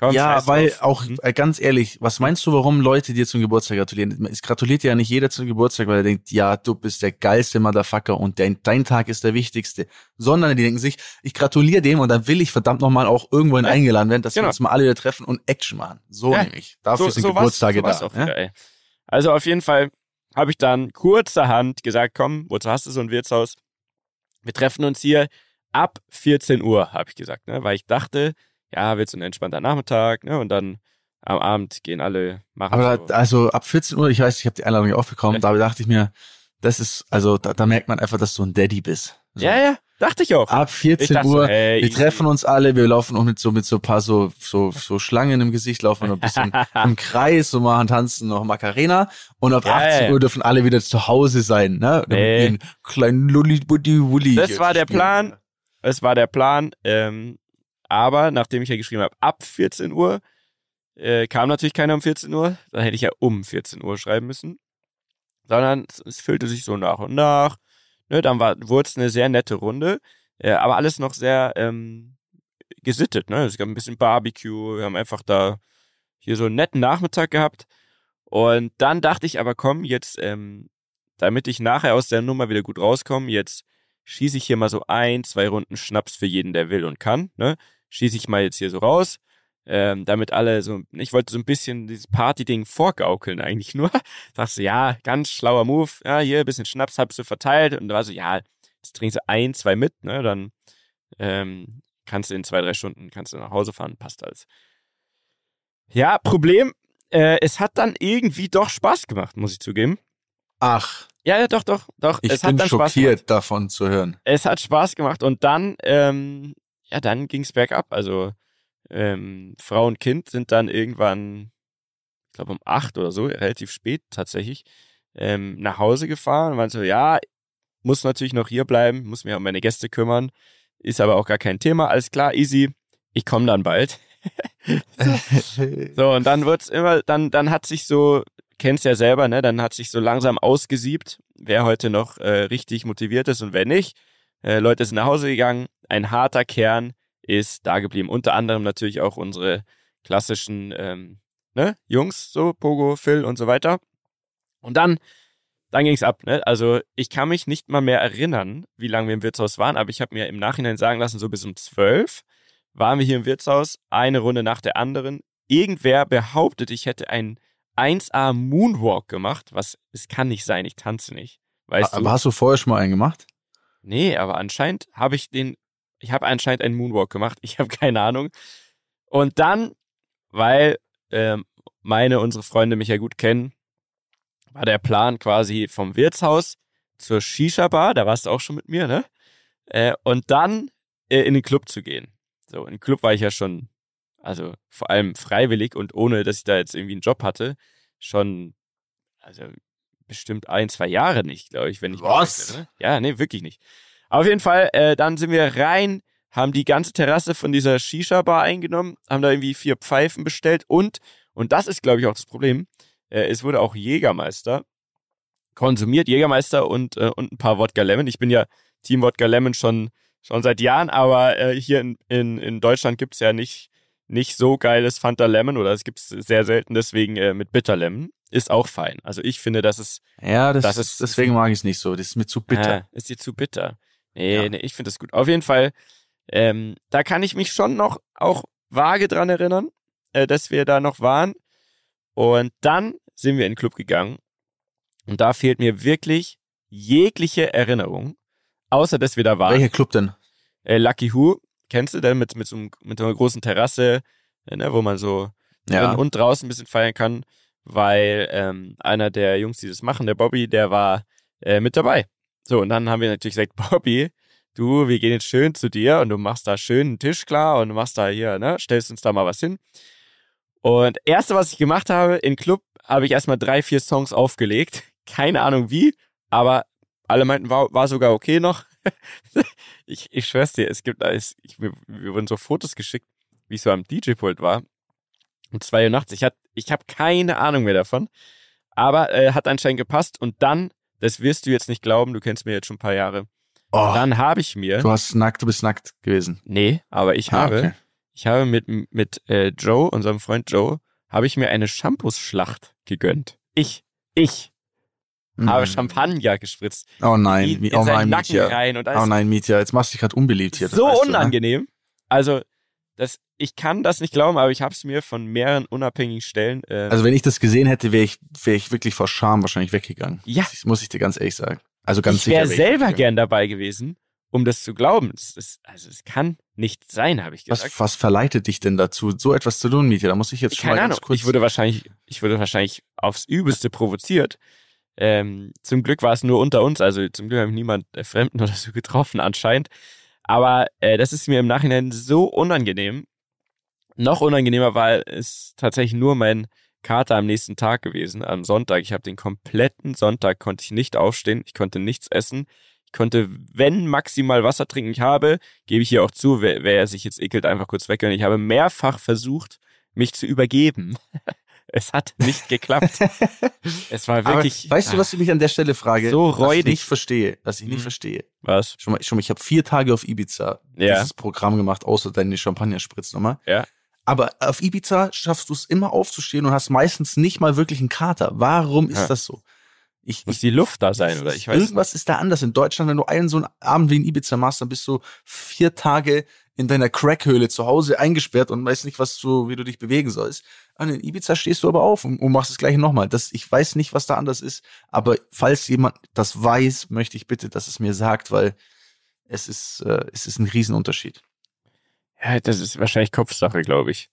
komm, ja, weil drauf. auch, Hm? äh, ganz ehrlich, was meinst du, warum Leute dir zum Geburtstag gratulieren? Es gratuliert dir ja nicht jeder zum Geburtstag, weil er denkt, ja, du bist der geilste Motherfucker und dein, dein Tag ist der wichtigste. Sondern die denken sich, ich gratuliere dem und dann will ich verdammt nochmal auch irgendwohin Ja, eingeladen werden, dass genau. wir uns mal alle wieder treffen und Action machen. So Ja, nämlich. Dafür sind war's- Geburtstage war's da. auch ja? Also auf jeden Fall habe ich dann kurzerhand gesagt, komm, wozu hast du so ein Wirtshaus? Wir treffen uns hier ab 14 Uhr, habe ich gesagt, ne? weil ich dachte, ja, wird so ein entspannter Nachmittag, ne? und dann am Abend gehen alle machen Aber so. also ab 14 Uhr, ich weiß, ich habe die Einladung ja auch bekommen, da dachte ich mir, das ist, also da, da merkt man einfach, dass du ein Daddy bist. So. Ja, ja, dachte ich auch. Ab Ich 14 dachte Uhr, hey, wir treffen uns alle, wir laufen auch mit so mit so ein paar so so so Schlangen im Gesicht, laufen noch ein bisschen im Kreis, so machen tanzen noch Macarena und ab Ja, 18 ja. Uhr dürfen alle wieder zu Hause sein, ne? Mit Nee. ihren kleinen Lulli Buddi Wulli. Das war der. Plan. Es war der Plan. Ähm, aber nachdem ich ja geschrieben habe, ab 14 Uhr, äh, kam natürlich keiner um 14 Uhr. Dann hätte ich ja um 14 Uhr schreiben müssen. Sondern es, es füllte sich so nach und nach. Ne, dann wurde es eine sehr nette Runde. Äh, aber alles noch sehr ähm, gesittet. Ne? Es gab ein bisschen Barbecue. Wir haben einfach da hier so einen netten Nachmittag gehabt. Und dann dachte ich aber, komm, jetzt, ähm, damit ich nachher aus der Nummer wieder gut rauskomme, jetzt schieße ich hier mal so ein, zwei Runden Schnaps für jeden, der will und kann. Ne? Schieße ich mal jetzt hier so raus, ähm, damit alle so, ich wollte so ein bisschen dieses Party-Ding vorgaukeln eigentlich nur. Sagst du, ja, ganz schlauer Move, ja, hier ein bisschen Schnaps hab du verteilt und da war so, ja, jetzt trinkst du ein, zwei mit, ne, dann ähm, kannst du in zwei, drei Stunden kannst du nach Hause fahren, passt alles. Ja, Problem, äh, es hat dann irgendwie doch Spaß gemacht, muss ich zugeben. Ach, Ja, ja, doch, doch, doch. ich es bin hat dann Spaß gemacht. schockiert davon zu hören. Es hat Spaß gemacht und dann, ähm, ja, dann ging's bergab. Also ähm, Frau und Kind sind dann irgendwann, ich glaube um acht oder so, relativ spät tatsächlich, ähm, nach Hause gefahren und waren so, ja, muss natürlich noch hier bleiben, muss mich um meine Gäste kümmern, ist aber auch gar kein Thema, alles klar, easy, ich komme dann bald. So, und dann wird's immer, dann, dann hat sich so, kennst ja selber, ne, dann hat sich so langsam ausgesiebt, wer heute noch äh, richtig motiviert ist und wer nicht. Äh, Leute sind nach Hause gegangen, ein harter Kern ist da geblieben. Unter anderem natürlich auch unsere klassischen ähm, ne, Jungs, so Pogo, Phil und so weiter. Und dann, dann ging's ab. Ne? Also ich kann mich nicht mal mehr erinnern, wie lange wir im Wirtshaus waren, aber ich habe mir im Nachhinein sagen lassen, so bis um zwölf. waren wir hier im Wirtshaus, eine Runde nach der anderen. Irgendwer behauptet, ich hätte einen 1A Moonwalk gemacht, was es kann nicht sein, ich tanze nicht. Weißt aber du? hast du vorher schon mal einen gemacht? Nee, aber anscheinend habe ich den, ich habe anscheinend einen Moonwalk gemacht, ich habe keine Ahnung. Und dann, weil ähm, meine, unsere Freunde mich ja gut kennen, war der Plan quasi vom Wirtshaus zur Shisha-Bar, da warst du auch schon mit mir, ne? Äh, und dann äh, in den Club zu gehen. So, in den Club war ich ja schon, also vor allem freiwillig und ohne, dass ich da jetzt irgendwie einen Job hatte, schon, also bestimmt ein, zwei Jahre nicht, glaube ich, wenn ich Was? Mich ja, nee, wirklich nicht. Auf jeden Fall, äh, dann sind wir rein, haben die ganze Terrasse von dieser Shisha-Bar eingenommen, haben da irgendwie vier Pfeifen bestellt und, und das ist, glaube ich, auch das Problem, äh, es wurde auch Jägermeister konsumiert, Jägermeister und, äh, und ein paar Wodka Lemon. Ich bin ja Team Wodka Lemon schon, schon seit Jahren, aber äh, hier in, in, in Deutschland gibt es ja nicht, nicht so geiles Fanta Lemon oder es gibt es sehr selten, deswegen äh, mit Bitter Lemon. Ist auch fein. Also ich finde, das ist. Ja, das, Das ist- deswegen mag ich es nicht so. Das ist mir zu bitter. Ah, ist dir zu bitter. Nee, Ja. nee ich finde das gut. Auf jeden Fall, ähm, da kann ich mich schon noch auch vage dran erinnern, äh, dass wir da noch waren. Und dann sind wir in den Club gegangen. Und da fehlt mir wirklich jegliche Erinnerung, außer dass wir da waren. Welcher Club denn? Äh, Lucky Who, kennst du denn mit, mit, so, einem, mit so einer großen Terrasse, äh, ne, wo man so Ja. drin und draußen ein bisschen feiern kann, weil ähm, einer der Jungs, die das machen, der Bobby, der war äh, mit dabei. So, und dann haben wir natürlich gesagt, Bobby, du, wir gehen jetzt schön zu dir und du machst da schön einen Tisch klar und du machst da hier, ne, stellst uns da mal was hin. Und erste, was ich gemacht habe, im Club habe ich erstmal drei, vier Songs aufgelegt. Keine Ahnung wie, aber alle meinten, war, war sogar okay noch. ich, ich schwör's dir, es gibt, es, ich, mir, mir wurden so Fotos geschickt, wie ich so am DJ-Pult war. Um zwei Uhr nachts. Ich, hat, ich habe keine Ahnung mehr davon. Aber äh, hat anscheinend gepasst. Und dann, das wirst du jetzt nicht glauben, du kennst mir jetzt schon ein paar Jahre. Oh, Dann habe ich mir. du hast nackt, du bist nackt gewesen. Nee, aber ich Ah, habe, okay. ich habe mit, mit äh, Joe, unserem Freund Joe, habe ich mir eine Shampoos-Schlacht gegönnt. Ich, ich habe Mhm. Champagner gespritzt. Oh in, nein, in oh nein, Nacken Mietja. rein und alles Oh nein, Mietja, jetzt machst du dich gerade unbeliebt hier. so weißt du, ne? unangenehm. Also, das, ich kann das nicht glauben, aber ich habe es mir von mehreren unabhängigen Stellen. Äh, Also wenn ich das gesehen hätte, wäre ich, wäre ich wirklich vor Scham wahrscheinlich weggegangen. Ja. Das muss ich dir ganz ehrlich sagen. Also ganz ich sicher. wäre wär ich selber weggegangen. gern dabei gewesen, um das zu glauben. Das ist, also, es kann nicht sein, habe ich gesagt. Was, was verleitet dich denn dazu, so etwas zu tun, Mietja? Da muss ich jetzt schon Keine mal Ahnung. ganz kurz. Ich wurde wahrscheinlich, ich wurde wahrscheinlich aufs Übelste provoziert. Ähm, zum Glück war es nur unter uns, also zum Glück habe ich niemand äh, Fremden oder so getroffen anscheinend. Aber äh, das ist mir im Nachhinein so unangenehm. Noch unangenehmer war es tatsächlich nur mein Kater am nächsten Tag gewesen, am Sonntag. Ich habe den kompletten Sonntag konnte ich nicht aufstehen, ich konnte nichts essen. Ich konnte, wenn maximal Wasser trinken ich habe, gebe ich hier auch zu, wer, wer sich jetzt ekelt, einfach kurz weggehen. Ich habe mehrfach versucht, mich zu übergeben. es hat nicht geklappt. es war Aber wirklich. weißt du, was ich mich an der Stelle frage? So Was ich räudig. nicht verstehe, was ich nicht verstehe. Was? Schon mal, schon mal ich habe vier Tage auf Ibiza Ja. dieses Programm gemacht, außer deine Champagner-Spritznummer. Ja. Aber auf Ibiza schaffst du es immer aufzustehen und hast meistens nicht mal wirklich einen Kater. Warum ist Ja. das so? Ich, Muss ich, die Luft da sein, oder? Ich weiß. irgendwas ist da anders. In Deutschland, wenn du einen so einen Abend wie in Ibiza machst, dann bist du vier Tage in deiner Crackhöhle zu Hause eingesperrt und weißt nicht, was du, wie du dich bewegen sollst. Und in Ibiza stehst du aber auf und, und machst das gleiche nochmal. Das, ich weiß nicht, was da anders ist, aber falls jemand das weiß, möchte ich bitte, dass es mir sagt, weil es ist, äh, es ist ein Riesenunterschied. Ja, das ist wahrscheinlich Kopfsache, glaube ich.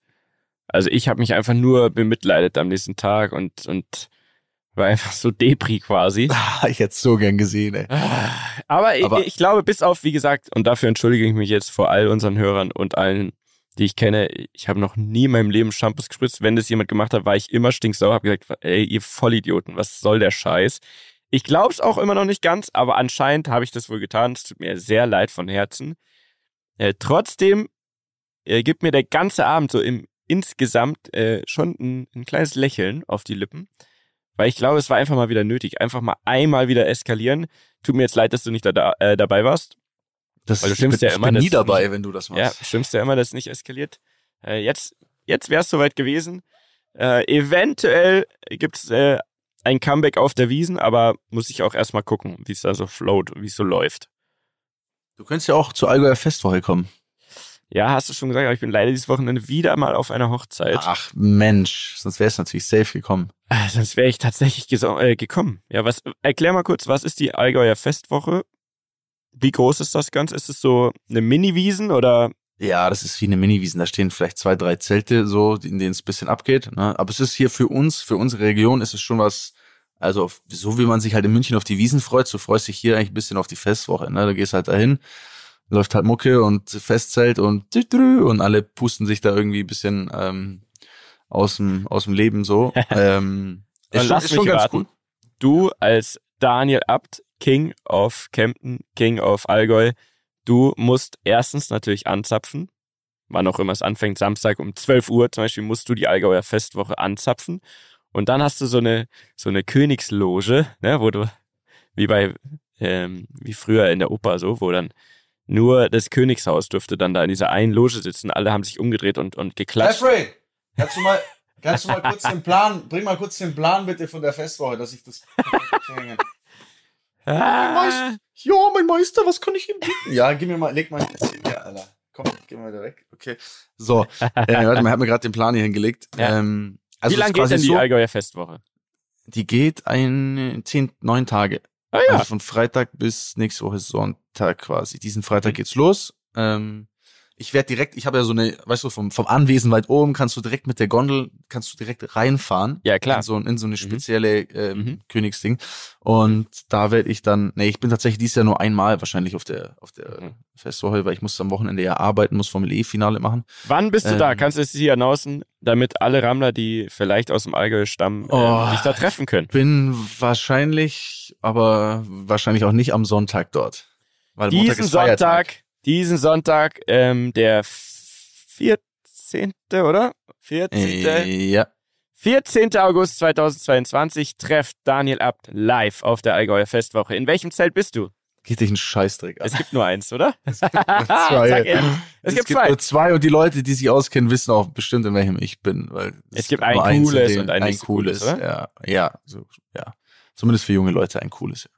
Also ich habe mich einfach nur bemitleidet am nächsten Tag und, und war einfach so Depri quasi. Ah, ich hätte es so gern gesehen, ey. Aber, ich, Aber- ich glaube, bis auf, wie gesagt, und dafür entschuldige ich mich jetzt vor all unseren Hörern und allen, die ich kenne, ich habe noch nie in meinem Leben Shampoos gespritzt. Wenn das jemand gemacht hat, war ich immer stinksauer, habe gesagt, ey, ihr Vollidioten, was soll der Scheiß? Ich glaube es auch immer noch nicht ganz, aber anscheinend habe ich das wohl getan. Es tut mir sehr leid von Herzen. Äh, trotzdem äh, gibt mir der ganze Abend so im insgesamt äh, schon ein, ein kleines Lächeln auf die Lippen. Weil ich glaube, es war einfach mal wieder nötig. Einfach mal einmal wieder eskalieren. Tut mir jetzt leid, dass du nicht da, da, äh, dabei warst. Das, Weil du ich bin, ja ich immer, bin dass nie es dabei, nicht- wenn du das Ja, machst. stimmst ja immer, dass es nicht eskaliert. Äh, jetzt jetzt wäre es soweit gewesen. Äh, eventuell gibt's äh, ein Comeback auf der Wiesen, aber muss ich auch erstmal gucken, wie es da so float, wie es so läuft. Du könntest ja auch zur Allgäuer Festwoche kommen. Ja, hast du schon gesagt, aber ich bin leider dieses Wochenende wieder mal auf einer Hochzeit. Ach Mensch, sonst wäre es natürlich safe gekommen. Ah, sonst wäre ich tatsächlich äh, gekommen. Ja, was, erklär mal kurz, was ist die Allgäuer Festwoche? Wie groß ist das Ganze? Ist es so eine Mini-Wiesen oder? Ja, das ist wie eine Mini-Wiesen. Da stehen vielleicht zwei, drei Zelte so, in denen es ein bisschen abgeht. Ne? Aber es ist hier für uns, für unsere Region ist es schon was, also so wie man sich halt in München auf die Wiesen freut, so freust sich hier eigentlich ein bisschen auf die Festwoche. Ne? Da gehst halt dahin, läuft halt Mucke und Festzelt und und alle pusten sich da irgendwie ein bisschen ähm, aus dem aus dem Leben so. ähm, ist, ist schon ganz raten. cool. Du als Daniel Abt, King of Kempten, King of Allgäu, du musst erstens natürlich anzapfen, wann auch immer es anfängt, Samstag um 12 Uhr zum Beispiel musst du die Allgäuer Festwoche anzapfen und dann hast du so eine so eine Königsloge, ne, wo du wie bei ähm, wie früher in der Oper so, wo dann nur das Königshaus durfte dann da in dieser einen Loge sitzen. Alle haben sich umgedreht und, und geklatscht. Jeffrey, kannst du mal, kannst du mal kurz den Plan, bring mal kurz den Plan bitte von der Festwoche, dass ich das ah. Ja, mein Meister, was kann ich Ihnen bieten? Ja, gib mir mal, leg mal hier, Alter. Komm, geh mal wieder weg. Okay. So, äh, warte mal, ich hab mir gerade den Plan hier hingelegt. Ja. Ähm, also Wie lange geht denn die so, Allgäuer Festwoche? Die geht ein zehn, neun Tage. Ah, ja. Also von Freitag bis nächste Woche Sonntag quasi. Diesen Freitag mhm. geht's los. Ähm, ich werde direkt, ich habe ja so eine, weißt du, vom, vom Anwesen weit oben kannst du direkt mit der Gondel, kannst du direkt reinfahren. Ja, klar. In so, in so eine mhm. spezielle ähm, mhm. Königsding. Und da werde ich dann, nee, ich bin tatsächlich dieses Jahr nur einmal wahrscheinlich auf der, auf der mhm. Festwoche, weil ich muss am Wochenende ja arbeiten, muss Formel E-Finale machen. Wann bist du ähm, da? Kannst du es hier announcen, damit alle Rammler, die vielleicht aus dem Allgäu stammen, äh, oh, dich da treffen können? Bin wahrscheinlich, aber wahrscheinlich auch nicht am Sonntag dort. Weil Diesen Sonntag diesen Sonntag, ähm, der 14. oder? 14. Äh, ja. 14. August 2022 trefft Daniel Abt live auf der Allgäuer Festwoche. In welchem Zelt bist du? Geht dich ein Scheißdreck an. Es gibt nur eins, oder? Es gibt nur zwei. es, es, gibt, gibt zwei. nur zwei und die Leute, die sich auskennen, wissen auch bestimmt, in welchem ich bin. Weil es, gibt ein cooles und ein, ein cooles. cooles ja, ja, so, ja. Zumindest für junge Leute ein cooles.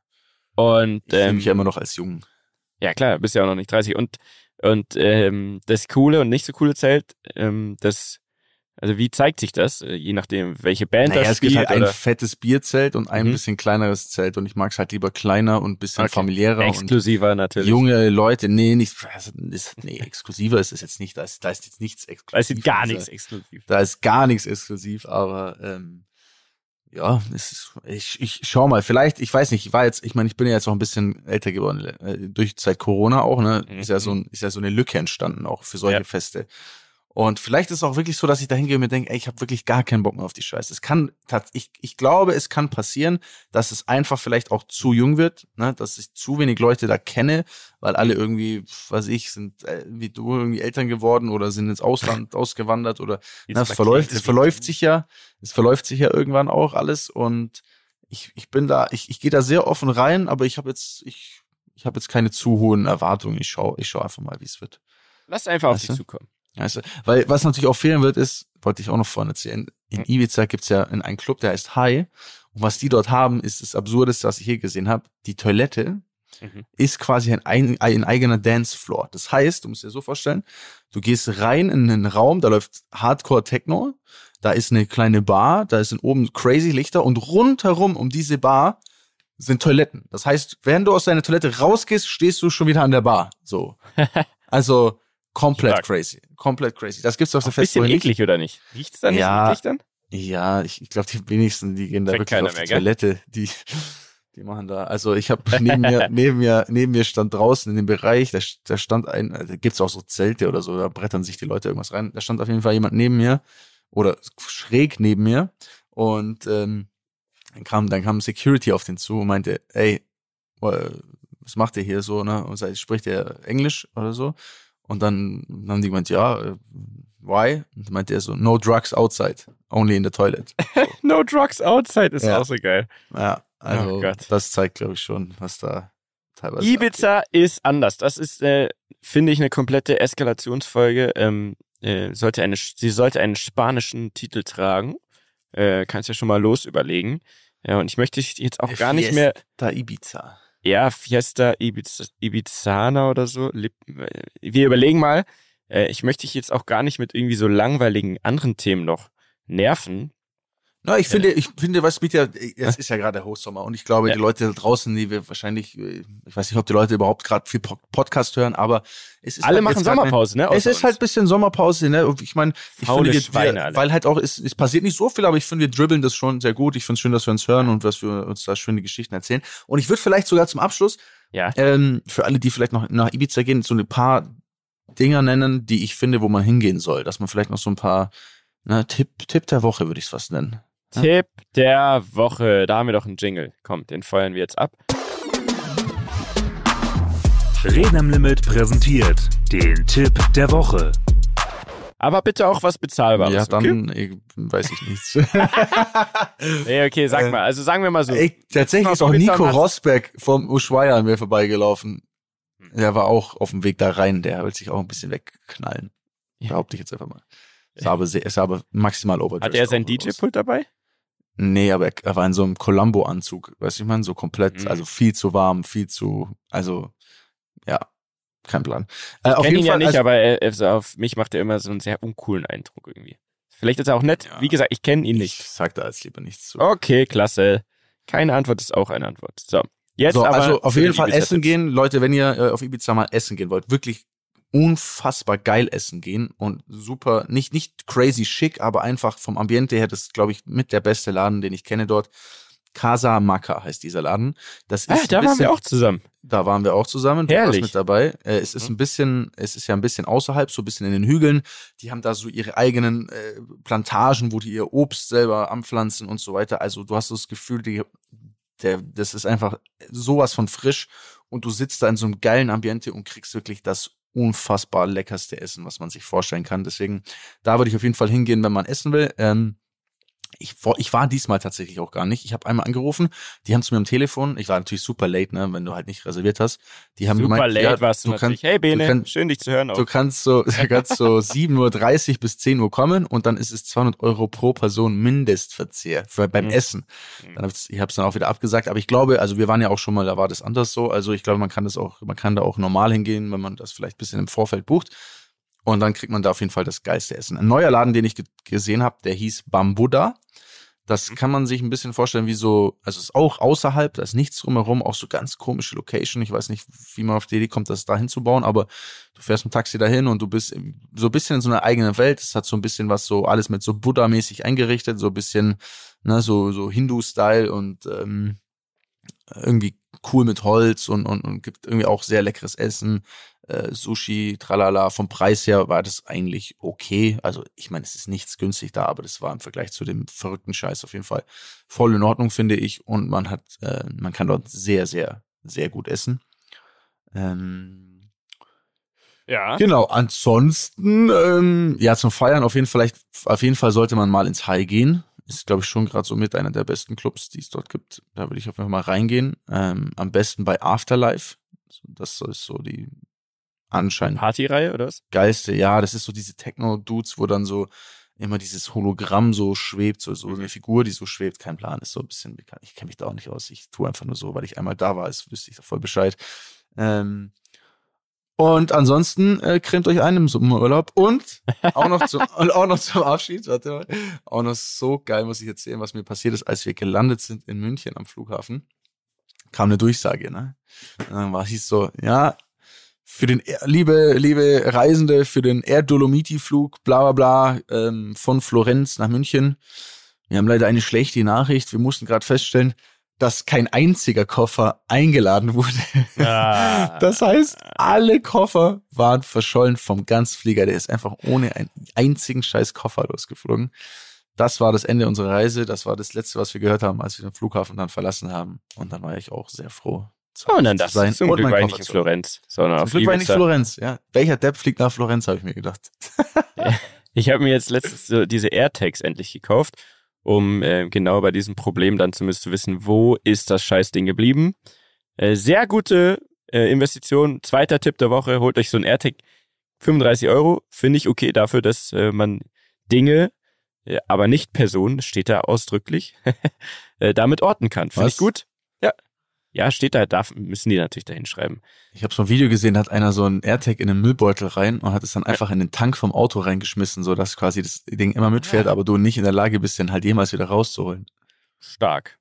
Und ich ähm, mich ja immer noch als jung. Ja, klar, bist ja auch noch nicht 30. Und, und ähm, das coole und nicht so coole Zelt, ähm, das, also wie zeigt sich das? Äh, je nachdem, welche Band naja, das spielt. Es gibt halt oder? ein fettes Bierzelt und ein mhm. bisschen kleineres Zelt und ich mag es halt lieber kleiner und bisschen okay. familiärer. Exklusiver natürlich. Junge Leute, nee, nicht, also, ist, nee, exklusiver ist es jetzt nicht, da ist, da ist jetzt nichts exklusiv. Da ist gar nichts exklusiv. Da ist gar nichts exklusiv, aber ähm, ja, ist, ich, ich schau mal, vielleicht, ich weiß nicht, ich war jetzt, ich meine, ich bin ja jetzt auch ein bisschen älter geworden, äh, durch seit Corona auch, ne? Mhm. Ist ja so ein, ist ja so eine Lücke entstanden, auch für solche ja. Feste. Und vielleicht ist es auch wirklich so, dass ich da hingehe und mir denke, ey, ich habe wirklich gar keinen Bock mehr auf die Scheiße. Es kann, ich, ich glaube, es kann passieren, dass es einfach vielleicht auch zu jung wird, ne? dass ich zu wenig Leute da kenne, weil alle irgendwie, was ich, sind äh, wie du irgendwie Eltern geworden oder sind ins Ausland ausgewandert oder na, es verläuft, es verläuft sich ja, es verläuft sich ja irgendwann auch alles und ich, ich bin da, ich, ich gehe da sehr offen rein, aber ich habe jetzt, ich, ich habe jetzt keine zu hohen Erwartungen. Ich schau, ich schau einfach mal, wie es wird. Lass einfach weißt auf dich zukommen. Weißt du? Weil was natürlich auch fehlen wird, ist, wollte ich auch noch vorne erzählen, in Ibiza gibt's ja einen Club, der heißt High. Und was die dort haben, ist das Absurdeste, was ich hier gesehen habe. Die Toilette mhm. ist quasi ein, ein, ein eigener Dancefloor. Das heißt, du musst dir so vorstellen, du gehst rein in einen Raum, da läuft Hardcore Techno, da ist eine kleine Bar, da sind oben crazy Lichter und rundherum um diese Bar sind Toiletten. Das heißt, während du aus deiner Toilette rausgehst, stehst du schon wieder an der Bar. So. Also Komplett Stark. crazy. Komplett crazy. Das gibt's auf der Festival nicht. Bisschen eklig, oder nicht? Riecht's da nicht ja, eklig dann? Ja, ich, ich glaube, die wenigsten, die gehen da Fängt wirklich auf die mehr, Toilette. Die, die machen da. Also ich habe neben mir, neben mir, neben mir stand draußen in dem Bereich, da, da stand ein, da gibt's auch so Zelte oder so, da brettern sich die Leute irgendwas rein. Da stand auf jeden Fall jemand neben mir oder schräg neben mir und ähm, dann kam, dann kam Security auf den zu und meinte, ey, was macht ihr hier so, ne? Und sagt, spricht er Englisch oder so? Und dann haben die gemeint, ja, äh, why? Und dann meinte er so, no drugs outside, only in the toilet. No drugs outside ist ja. auch so geil. Ja, also oh das zeigt, glaube ich, schon, was da teilweise Ibiza abgeht. ist anders. Das ist, äh, finde ich, eine komplette Eskalationsfolge. Ähm, äh, sollte eine, sie sollte einen spanischen Titel tragen. Äh, kannst ja schon mal los überlegen. Ja, und ich möchte jetzt auch gar nicht mehr. Da Ibiza ja, Fiesta Ibiza, Ibizana oder so. Wir überlegen mal. Äh, ich möchte dich jetzt auch gar nicht mit irgendwie so langweiligen anderen Themen noch nerven. Na, ich finde, ich finde, was mit ja, es ist ja gerade der Hochsommer und ich glaube, ja. die Leute da draußen, die wir wahrscheinlich, ich weiß nicht, ob die Leute überhaupt gerade viel Podcast hören, aber es ist alle halt machen Sommerpause, ne? Es ist uns. halt bisschen Sommerpause, ne? Ich meine, ich Faule finde, wir, wir, weil halt auch es, es passiert nicht so viel, aber ich finde, wir dribbeln das schon sehr gut. Ich finde es schön, dass wir uns hören und dass wir uns da schöne Geschichten erzählen. Und ich würde vielleicht sogar zum Abschluss, ja, ähm, für alle, die vielleicht noch nach Ibiza gehen, so ein paar Dinger nennen, die ich finde, wo man hingehen soll, dass man vielleicht noch so ein paar na, Tipp, Tipp der Woche würde ich es fast nennen. Tipp der Woche. Da haben wir doch einen Jingle. Komm, den feuern wir jetzt ab. Reden am Limit präsentiert den Tipp der Woche. Aber bitte auch was Bezahlbares. Ja, dann okay? weiß ich nichts. nee, okay, sag äh, mal. Also sagen wir mal so. Ey, tatsächlich ist auch Nico Rosberg vom Ushuaia an mir vorbeigelaufen. Der war auch auf dem Weg da rein. Der wollte sich auch ein bisschen wegknallen. Behaupte ich jetzt einfach mal. Es habe, es habe maximal overdressed. Hat er sein DJ-Pult dabei? Nee, aber er, war in so einem Columbo-Anzug, weißt du, ich meine, so komplett, mhm. also viel zu warm, viel zu, also, ja, kein Plan. Äh, ich kenne ihn Fall, ja nicht, also, aber er, also auf mich macht er immer so einen sehr uncoolen Eindruck irgendwie. Vielleicht ist er auch nett. Ja, Wie gesagt, ich kenne ihn nicht. Ich sag da als lieber nichts zu. Okay, klasse. Keine Antwort ist auch eine Antwort. So. Jetzt so, aber also auf jeden Fall essen gehen. Leute, wenn ihr äh, auf Ibiza mal essen gehen wollt, wirklich unfassbar geil essen gehen und super, nicht, nicht crazy schick, aber einfach vom Ambiente her, das ist, glaube ich, mit der beste Laden, den ich kenne dort. Casa Maca heißt dieser Laden. Das ah, ist ah, da bisschen, waren wir auch zusammen. Da waren wir auch zusammen. Du Herrlich. warst mit dabei. Äh, es ist mhm. ein bisschen, es ist ja ein bisschen außerhalb, so ein bisschen in den Hügeln. Die haben da so ihre eigenen äh, Plantagen, wo die ihr Obst selber anpflanzen und so weiter. Also du hast das Gefühl, die, der, das ist einfach sowas von frisch und du sitzt da in so einem geilen Ambiente und kriegst wirklich das unfassbar leckerste Essen, was man sich vorstellen kann. Deswegen, da würde ich auf jeden Fall hingehen, wenn man essen will. Ähm, ich, ich war diesmal tatsächlich auch gar nicht. Ich habe einmal angerufen, die haben zu mir am Telefon, ich war natürlich super late, ne, wenn du halt nicht reserviert hast. Die haben super gemeint, late ja, warst du, du kannst, hey Bene, kann, schön dich zu hören. Auch. Du kannst so, du kannst so 7.30 Uhr bis 10 Uhr kommen und dann ist es 200 Euro pro Person Mindestverzehr für, beim mhm. Essen. Mhm. Dann hab ich habe es dann auch wieder abgesagt, aber ich glaube, also wir waren ja auch schon mal, da war das anders so. Also ich glaube, man kann das auch, man kann da auch normal hingehen, wenn man das vielleicht bisschen im Vorfeld bucht. Und dann kriegt man da auf jeden Fall das geilste Essen. Ein neuer Laden, den ich gesehen habe, der hieß Bambuda. Das mhm. kann man sich ein bisschen vorstellen wie so, also es ist auch außerhalb, da ist nichts drumherum, auch so ganz komische Location. Ich weiß nicht, wie man auf die Idee kommt, das da hinzubauen, aber du fährst mit Taxi dahin und du bist so ein bisschen in so einer eigenen Welt. Es hat so ein bisschen was so, alles mit so Buddha-mäßig eingerichtet, so ein bisschen, ne, so, so Hindu-Style und ähm, irgendwie cool mit Holz und, und, und gibt irgendwie auch sehr leckeres Essen äh, Sushi, tralala. Vom Preis her war das eigentlich okay. Also ich meine, es ist nichts günstig da, aber das war im Vergleich zu dem verrückten Scheiß auf jeden Fall voll in Ordnung, finde ich. Und man hat, äh, man kann dort sehr, sehr, sehr gut essen. Ähm, ja. Genau. Ansonsten, ähm, ja, zum Feiern auf jeden Fall, auf jeden Fall sollte man mal ins High gehen. Ist, glaube ich, schon gerade so mit einer der besten Clubs, die es dort gibt. Da würde ich auf jeden Fall mal reingehen. Ähm, am besten bei Afterlife. Das ist so die anscheinend. Partyreihe oder was? Geiste, ja, das ist so diese Techno-Dudes, wo dann so immer dieses Hologramm so schwebt, so, so eine mhm. Figur, die so schwebt, kein Plan, ist so ein bisschen bekannt. Ich kenne mich da auch nicht aus. Ich tue einfach nur so, weil ich einmal da war, ist, wüsste ich da voll Bescheid. Ähm, und ansonsten äh, cremt euch ein im Sommerurlaub und auch noch zum, auch noch zum Abschied, warte mal, auch noch so geil, muss ich erzählen, was mir passiert ist, als wir gelandet sind in München am Flughafen. Kam eine Durchsage, ne? Und dann war hieß so, ja, für den liebe liebe Reisende für den Air Dolomiti Flug bla bla bla ähm, von Florenz nach München. Wir haben leider eine schlechte Nachricht. Wir mussten gerade feststellen, dass kein einziger Koffer eingeladen wurde. Ah. Das heißt, alle Koffer waren verschollen vom Ganzflieger. Der ist einfach ohne einen einzigen scheiß Koffer losgeflogen. Das war das Ende unserer Reise. Das war das Letzte, was wir gehört haben, als wir den Flughafen dann verlassen haben. Und dann war ich auch sehr froh, Oh, und dann das sein. Zum Glück war ich nicht in Florenz, sondern zum auf Glück war ich nicht Florenz, ja. Welcher Depp fliegt nach Florenz, habe ich mir gedacht. ich habe mir jetzt letztens so diese AirTags endlich gekauft, um äh, genau bei diesem Problem dann zumindest zu wissen, wo ist das Scheißding geblieben. Äh, sehr gute äh, Investition. Zweiter Tipp der Woche, holt euch so ein AirTag. 35 Euro, finde ich okay dafür, dass äh, man Dinge, äh, aber nicht Personen, steht da ausdrücklich, äh, damit orten kann. Finde ich gut. Ja, steht da, darf, müssen die natürlich da hinschreiben. Ich habe so ein Video gesehen, da hat einer so ein AirTag in einen Müllbeutel rein und hat es dann einfach in den Tank vom Auto reingeschmissen, so dass quasi das Ding immer mitfährt, aber du nicht in der Lage bist, den halt jemals wieder rauszuholen. Stark.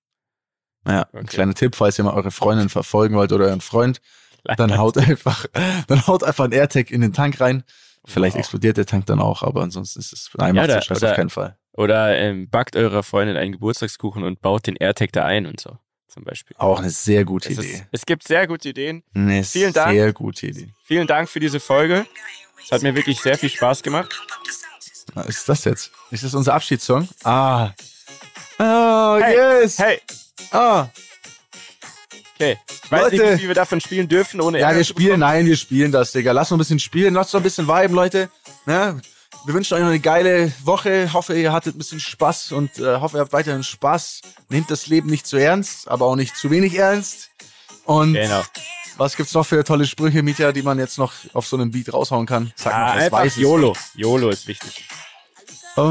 Ja, ein kleiner Tipp, falls ihr mal eure Freundin verfolgen wollt oder euren Freund, dann haut einfach, dann haut einfach ein AirTag in den Tank rein. Vielleicht Wow. explodiert der Tank dann auch, aber ansonsten ist es, nein, Ja, macht oder- den Scheiß oder- auf keinen Fall. Oder ähm, backt eurer Freundin einen Geburtstagskuchen und baut den AirTag da ein und so, zum Beispiel. Auch eine sehr gute Es, Idee. ist, es gibt sehr gute Ideen. Eine Vielen Dank. sehr gute Idee. Vielen Dank für diese Folge. Es hat mir wirklich sehr viel Spaß gemacht. Was ist das jetzt? Ist das unser Abschiedssong? Ah. Oh, Hey, yes. Hey, Ah. okay. Ich weiß nicht, Leute. wie viel wir davon spielen dürfen, ohne Ja, Ärger wir spielen, nein, wir spielen das, Digga. Lass noch ein bisschen spielen, lass noch ein bisschen viben, Leute. Ne? Wir wünschen euch noch eine geile Woche. Hoffe, ihr hattet ein bisschen Spaß und äh, hoffe, ihr habt weiterhin Spaß. Nehmt das Leben nicht zu ernst, aber auch nicht zu wenig ernst. Und Genau. was gibt's noch für tolle Sprüche, Mieter, die man jetzt noch auf so einem Beat raushauen kann? Sag Ah, mal, einfach. YOLO. YOLO ist wichtig. Oh,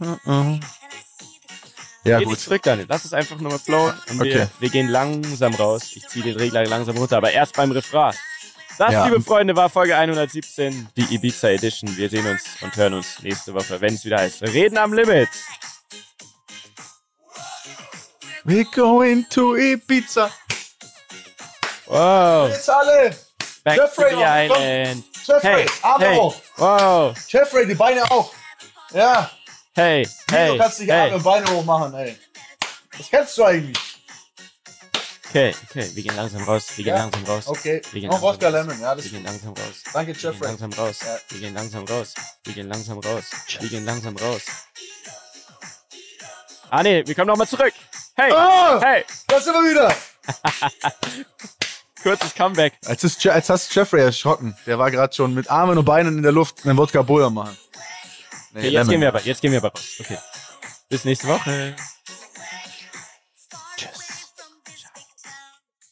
oh, oh. Ja, Geh gut. nicht zurück, Daniel. Lass es einfach nur mal flowen. Und Okay. wir, wir gehen langsam raus. Ich ziehe den Regler langsam runter, aber erst beim Refrain. Das, Ja. liebe Freunde, war Folge 117, die Ibiza Edition. Wir sehen uns und hören uns nächste Woche, wenn es wieder heißt Reden am Limit. We're going to Ibiza. Wow. Jetzt alle. Back Jeffrey to the island. Jeffrey, Hey, Arme hey. hoch. Wow. Jeffrey, die Beine auch. Ja. Hey, hey, du kannst dich hey. Arme und Beine hoch machen, ey. Das kennst du eigentlich. Okay, okay, wir gehen langsam raus. Wir gehen Ja. langsam raus. Okay. Wir gehen Noch langsam Wodka raus. Lemon, ja, das Wir gehen langsam raus. Danke, Wir gehen Jeffrey. langsam raus. Ja. Wir gehen langsam raus. Wir gehen langsam raus. Wir gehen langsam raus. Ah nee, wir kommen nochmal zurück. Hey, Ah, hey, da sind wir wieder. kurzes Comeback. Jetzt, ist, jetzt hast du Jeffrey erschrocken. Der war gerade schon mit Armen und Beinen in der Luft einen Wodka Buller machen. Nee, Okay, jetzt Lemon. gehen wir aber, jetzt gehen wir aber raus. Okay. Bis nächste Woche.